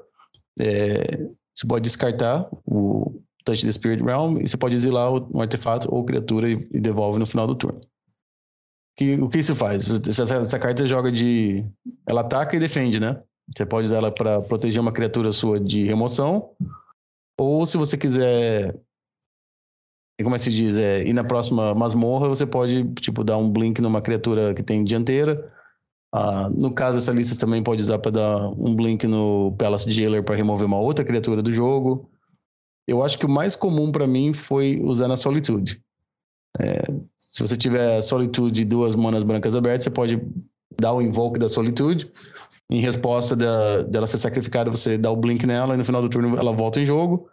É, você pode descartar o, Touch the Spirit Realm e você pode exilar um artefato ou criatura e, e devolve no final do turno. Que, o que isso faz? Essa, essa, carta joga de. Ela ataca e defende, né? Você pode usar ela para proteger uma criatura sua de remoção. Ou se você quiser. Como é que se diz? É, ir na próxima masmorra, você pode, tipo, dar um blink numa criatura que tem dianteira. Ah, no caso, essa lista também pode usar para dar um blink no Palace Jailer para remover uma outra criatura do jogo eu acho que o mais comum para mim foi usar na Solitude. É, se você tiver Solitude e duas manas brancas abertas, você pode dar o invoke da Solitude. Em resposta da, dela ser sacrificada, você dá o blink nela e no final do turno ela volta em jogo.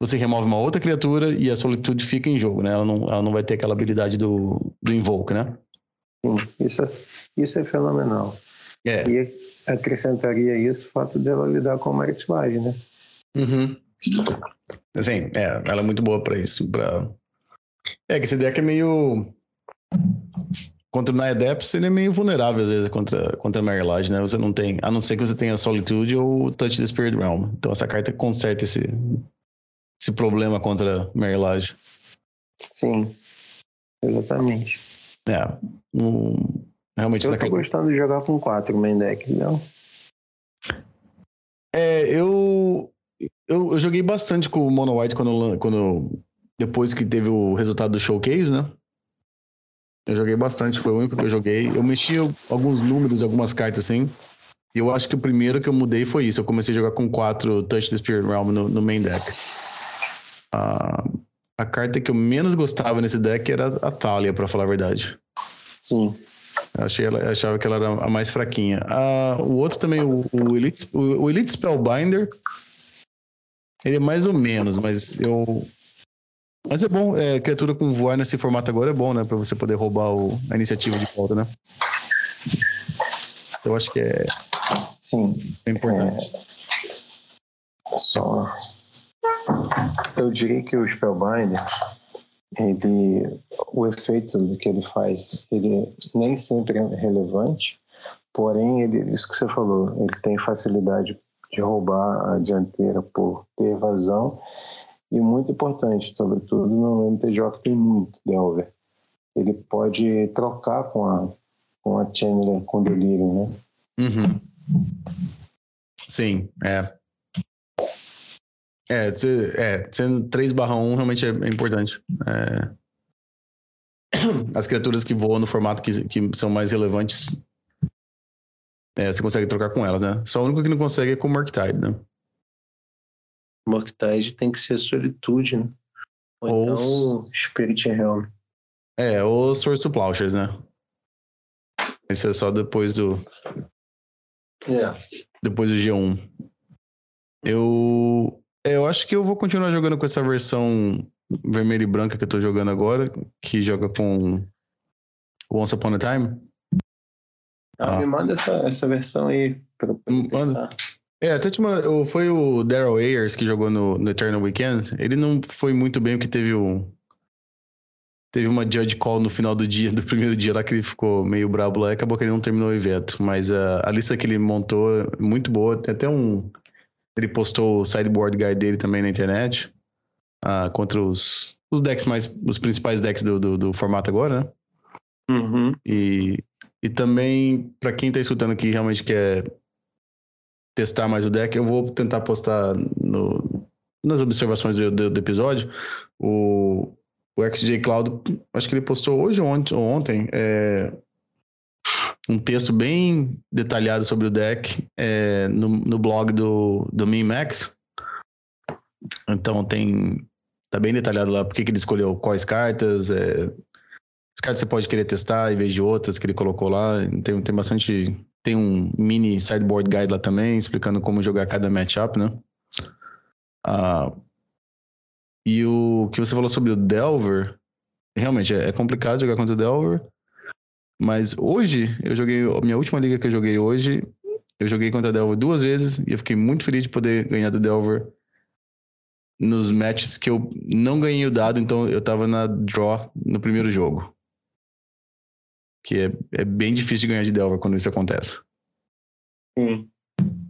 Você remove uma outra criatura e a Solitude fica em jogo, né? Ela não, ela não vai ter aquela habilidade do, do invoke, né? Sim, isso é, isso é fenomenal. É. E acrescentaria isso o fato dela lidar com a Maritmage, né? Uhum. Sim, é, ela é muito boa para isso. Pra... É que esse deck é meio. Contra o Naedeps, ele é meio vulnerável às vezes contra, contra a Marilage, né? Você não tem. A não ser que você tenha Solitude ou Touch the Spirit Realm. Então essa carta conserta esse, esse problema contra a Marilage. Sim, exatamente. É. Um, realmente, eu tô carta... gostando de jogar com quatro main deck, não? É, eu, eu, eu joguei bastante com o Mono White quando, quando depois que teve o resultado do showcase, né? Eu joguei bastante, foi o único que eu joguei. Eu mexi alguns números, algumas cartas assim. E eu acho que o primeiro que eu mudei foi isso. Eu comecei a jogar com quatro Touch the Spirit Realm no, no main deck. Uh, a carta que eu menos gostava nesse deck era a Thalia, para falar a verdade. Sim. Eu achei ela, eu achava que ela era a mais fraquinha. Uh, o outro também, o, o, Elite, o, o Elite Spellbinder, ele é mais ou menos, mas eu. Mas é bom, é, criatura com voar nesse formato agora é bom, né? Pra você poder roubar o, a iniciativa de volta, né? Eu acho que é. Sim. É importante. É... Só. Eu diria que o Spellbinder, ele, o efeito que ele faz, ele nem sempre é relevante, porém, ele, isso que você falou, ele tem facilidade de roubar a dianteira por ter evasão e muito importante, sobretudo no MTJ tem muito Delver. Ele pode trocar com a, com a Channeler com delírio, né? Uhum. Sim, é. É, é sendo 3 barra 1 realmente é, é importante. É... As criaturas que voam no formato que, que são mais relevantes, é, você consegue trocar com elas, né? Só o único que não consegue é com o Murktide, né? Murktide tem que ser Solitude, né? Ou, ou então Spirit Realm. É, ou Source Plowshares, né? Esse é só depois do. É. Depois do G1. Eu. Eu acho que eu vou continuar jogando com essa versão vermelha e branca que eu tô jogando agora, que joga com Once Upon a Time. Ah, ah. Me manda essa, essa versão aí. Pra, pra manda. É, até uma, foi o Daryl Ayers que jogou no, no Eternal Weekend. Ele não foi muito bem porque teve um. Teve uma judge call no final do dia, do primeiro dia lá, que ele ficou meio brabo lá e acabou que ele não terminou o evento. Mas a, a lista que ele montou é muito boa. Tem até um, ele postou o sideboard guide dele também na internet. Uh, contra os, os decks mais. Os principais decks do, do, do formato agora, né? Uhum. E, e também, para quem tá escutando aqui realmente quer testar mais o deck, eu vou tentar postar no, nas observações do, do, do episódio o, o XJ Cloud. Acho que ele postou hoje ou ontem, ou ontem é, um texto bem detalhado sobre o deck é, no, no blog do, do Max. Então tem. Tá bem detalhado lá porque que ele escolheu quais cartas. É, as cartas você pode querer testar em vez de outras que ele colocou lá. Tem, tem bastante. Tem um mini sideboard guide lá também, explicando como jogar cada matchup, né? Ah, e o que você falou sobre o Delver, realmente é, é complicado jogar contra o Delver. Mas hoje, eu joguei. A minha última liga que eu joguei hoje, eu joguei contra a Delver duas vezes e eu fiquei muito feliz de poder ganhar do Delver nos matches que eu não ganhei o dado, então eu tava na draw no primeiro jogo. Que é, é bem difícil de ganhar de Delver quando isso acontece. Sim.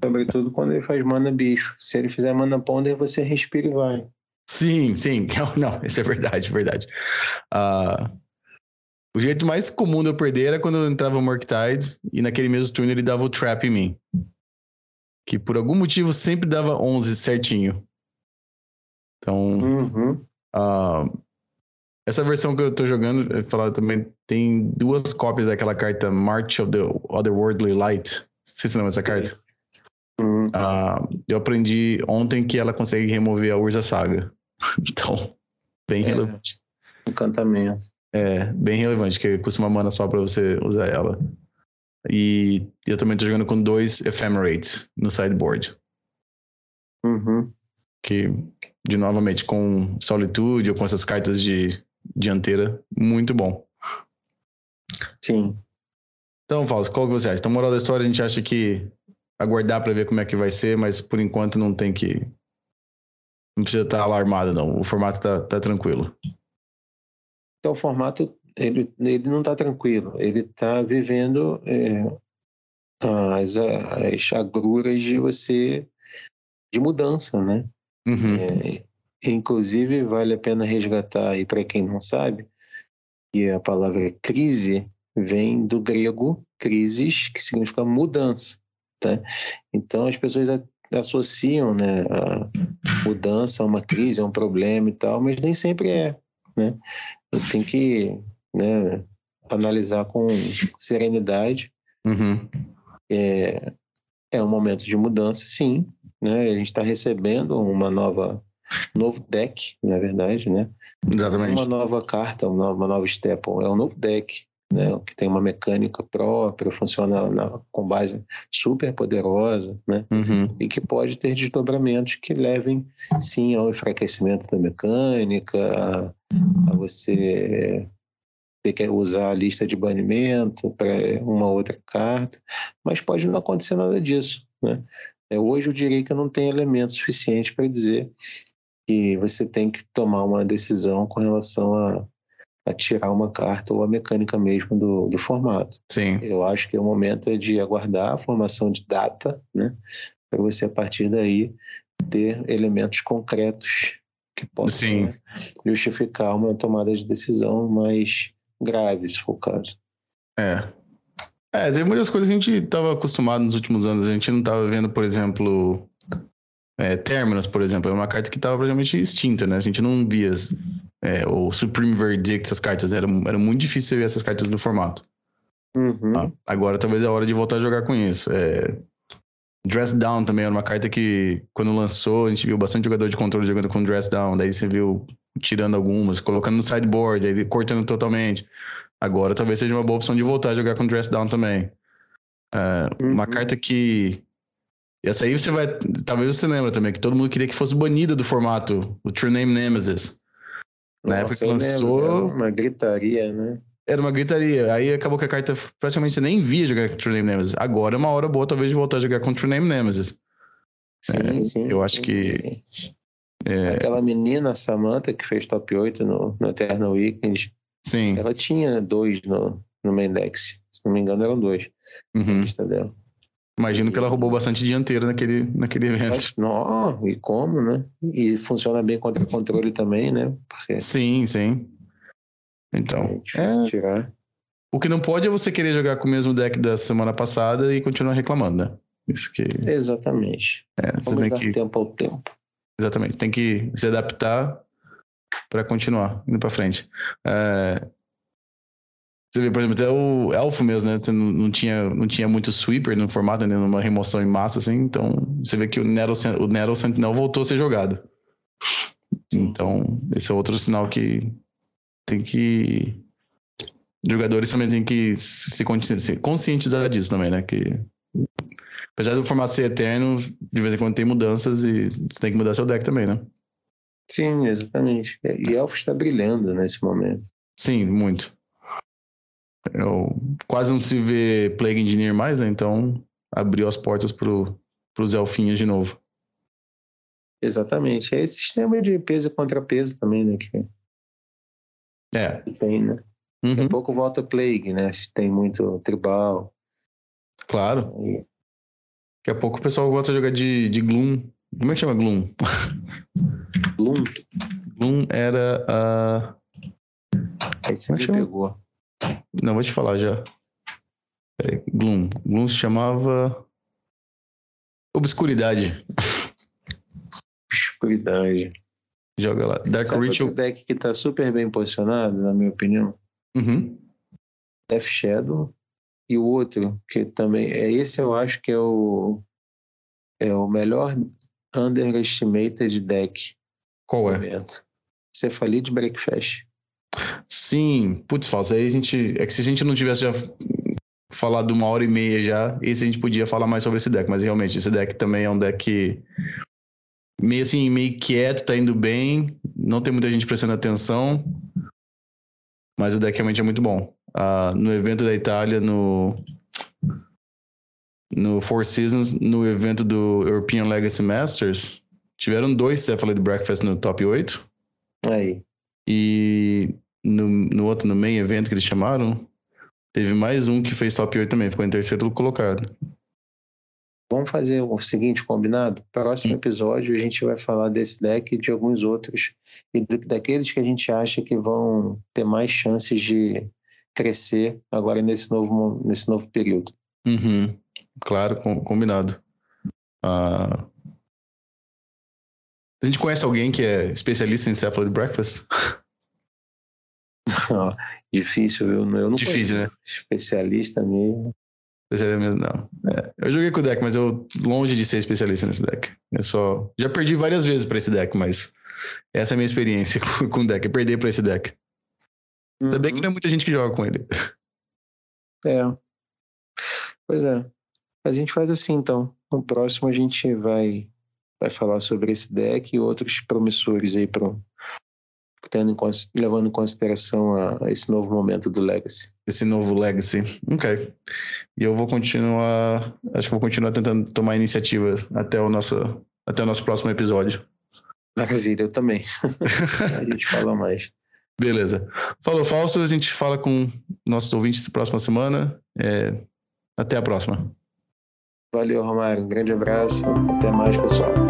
Sobretudo quando ele faz mana bicho. Se ele fizer mana ponder, você respira e vai. Sim, sim. Não, isso é verdade, verdade. Uh, o jeito mais comum de eu perder era quando eu entrava o Murktide e naquele mesmo turno ele dava o trap em mim. Que por algum motivo sempre dava 11 certinho. Então. Uhum. Uh, essa versão que eu tô jogando, eu falar também, tem duas cópias daquela carta March of the Otherworldly Light. Não sei se lembra essa carta. Uhum. Uh, eu aprendi ontem que ela consegue remover a Urza Saga. então, bem é. relevante. Encantamento. É, bem relevante, que custa uma mana só pra você usar ela. E eu também tô jogando com dois Ephemerates no sideboard. Uhum. Que, de novamente, com Solitude ou com essas cartas de dianteira, muito bom. Sim. Então, Fausto, qual que você acha? Então, moral da história, a gente acha que aguardar para ver como é que vai ser, mas por enquanto não tem que. Não precisa estar alarmado, não. O formato tá, tá tranquilo. Então, o formato ele, ele não está tranquilo, ele está vivendo é, as, as agruras de você de mudança, né? Uhum. É, inclusive, vale a pena resgatar aí para quem não sabe E a palavra crise vem do grego crisis, que significa mudança. Tá? Então as pessoas associam né, a mudança a uma crise, a um problema e tal, mas nem sempre é. Né? Tem que né, analisar com serenidade. Uhum. É, é um momento de mudança, sim. Né? A gente está recebendo uma nova novo deck, na verdade, né? Exatamente. Uma nova carta, uma nova, staple, é um novo deck né, que tem uma mecânica própria, funciona na, com base super poderosa, né, uhum. e que pode ter desdobramentos que levem, sim, ao enfraquecimento da mecânica, a, a você ter que usar a lista de banimento para uma outra carta, mas pode não acontecer nada disso, né. É, hoje eu diria que não tem elementos suficientes para dizer que você tem que tomar uma decisão com relação a a tirar uma carta ou a mecânica mesmo do, do formato. Sim. Eu acho que o momento é de aguardar a formação de data, né? Para você, a partir daí, ter elementos concretos que possam né, justificar uma tomada de decisão mais grave, se for o caso. É. É, tem muitas coisas que a gente estava acostumado nos últimos anos. A gente não estava vendo, por exemplo, é, Terminus, por exemplo, é uma carta que estava praticamente extinta, né? A gente não via é, o Supreme Verdict, essas cartas. Era, era muito difícil ver essas cartas no formato. Uhum. Ah, agora talvez é a hora de voltar a jogar com isso. É, Dress Down também era uma carta que, quando lançou, a gente viu bastante jogador de controle jogando com Dress Down. Daí você viu tirando algumas, colocando no sideboard, aí cortando totalmente. Agora talvez seja uma boa opção de voltar a jogar com Dress Down também. É, uhum. Uma carta que e essa aí você vai. Talvez você lembra também que todo mundo queria que fosse banida do formato, o True Name Nemesis. Na época que lançou. Lembro, uma gritaria, né? Era uma gritaria. Aí acabou que a carta praticamente nem via jogar com True Name Nemesis. Agora é uma hora boa, talvez, de voltar a jogar com True Name Nemesis. Sim, é, sim. Eu acho que. É... Aquela menina, Samantha, que fez top 8 no, no Eternal Weekend. Sim. Ela tinha dois no, no main dex. Se não me engano, eram dois. Uhum. Na lista dela. Imagino que ela roubou bastante dianteira naquele, naquele evento. Não, e como, né? E funciona bem contra controle também, né? Porque sim, sim. Então. É é... tirar. O que não pode é você querer jogar com o mesmo deck da semana passada e continuar reclamando, né? Isso que. Exatamente. É, você Vamos tem dar que... tempo ao tempo. Exatamente. Tem que se adaptar para continuar indo para frente. É... Você vê, por exemplo, até o Elfo mesmo, né? Você não, não, tinha, não tinha muito sweeper no formato, né? Numa remoção em massa, assim. Então, você vê que o Nero, o Nero Sentinel voltou a ser jogado. Então, esse é outro sinal que tem que. Jogadores também têm que se conscientizar disso também, né? Que apesar do formato ser eterno, de vez em quando tem mudanças e você tem que mudar seu deck também, né? Sim, exatamente. E Elfo está brilhando nesse momento. Sim, muito. Eu, quase não se vê Plague Engineer mais, né? Então abriu as portas para os elfinhos de novo. Exatamente. É esse sistema de peso e contrapeso também, né? Que, é. Que tem, né? Uhum. Daqui a pouco volta Plague, né? Se tem muito tribal. Claro. E... Daqui a pouco o pessoal gosta de jogar de, de Gloom. Como é que chama Gloom? Gloom? Gloom era a. Aí você é me pegou. Não, vou te falar já. É, Gloom. Gloom se chamava. Obscuridade. Obscuridade. Joga lá. Dark Sabe Ritual. Outro deck que tá super bem posicionado, na minha opinião. Uhum. Death Shadow. E o outro, que também. É esse eu acho que é o. É o melhor underestimated deck. Qual é? Cephalid Breakfast. Sim, putz, falso. Aí a gente. É que se a gente não tivesse já falado uma hora e meia já, esse a gente podia falar mais sobre esse deck. Mas realmente, esse deck também é um deck meio assim, meio quieto, tá indo bem. Não tem muita gente prestando atenção. Mas o deck realmente é muito bom. Uh, no evento da Itália, no. No Four Seasons, no evento do European Legacy Masters, tiveram dois Cephalid Breakfast no top 8. Aí. E no, no outro, no main evento que eles chamaram, teve mais um que fez top 8 também, ficou em terceiro colocado. Vamos fazer o seguinte, combinado? Próximo episódio a gente vai falar desse deck e de alguns outros, e daqueles que a gente acha que vão ter mais chances de crescer agora nesse novo, nesse novo período. Uhum. Claro, com, combinado. Uh... A gente conhece alguém que é especialista em Cephaloid Breakfast? Difícil, viu? Eu não Difícil, né? Especialista mesmo. Especialista mesmo, não. É, eu joguei com o deck, mas eu longe de ser especialista nesse deck. Eu só. Já perdi várias vezes para esse deck, mas essa é a minha experiência com o deck, é perder para esse deck. Uhum. Ainda bem que não é muita gente que joga com ele. É. Pois é. A gente faz assim então. No próximo a gente vai, vai falar sobre esse deck e outros promissores aí para tendo em, levando em consideração a, a, esse novo momento do Legacy. Esse novo Legacy. Ok. E eu vou continuar. Acho que vou continuar tentando tomar iniciativa até o nosso, até o nosso próximo episódio. Maravilha, eu também. a gente fala mais. Beleza. Falou, Falso. A gente fala com nossos ouvintes próxima semana. É... Até a próxima. Valeu, Romário. Um grande abraço. Até mais, pessoal.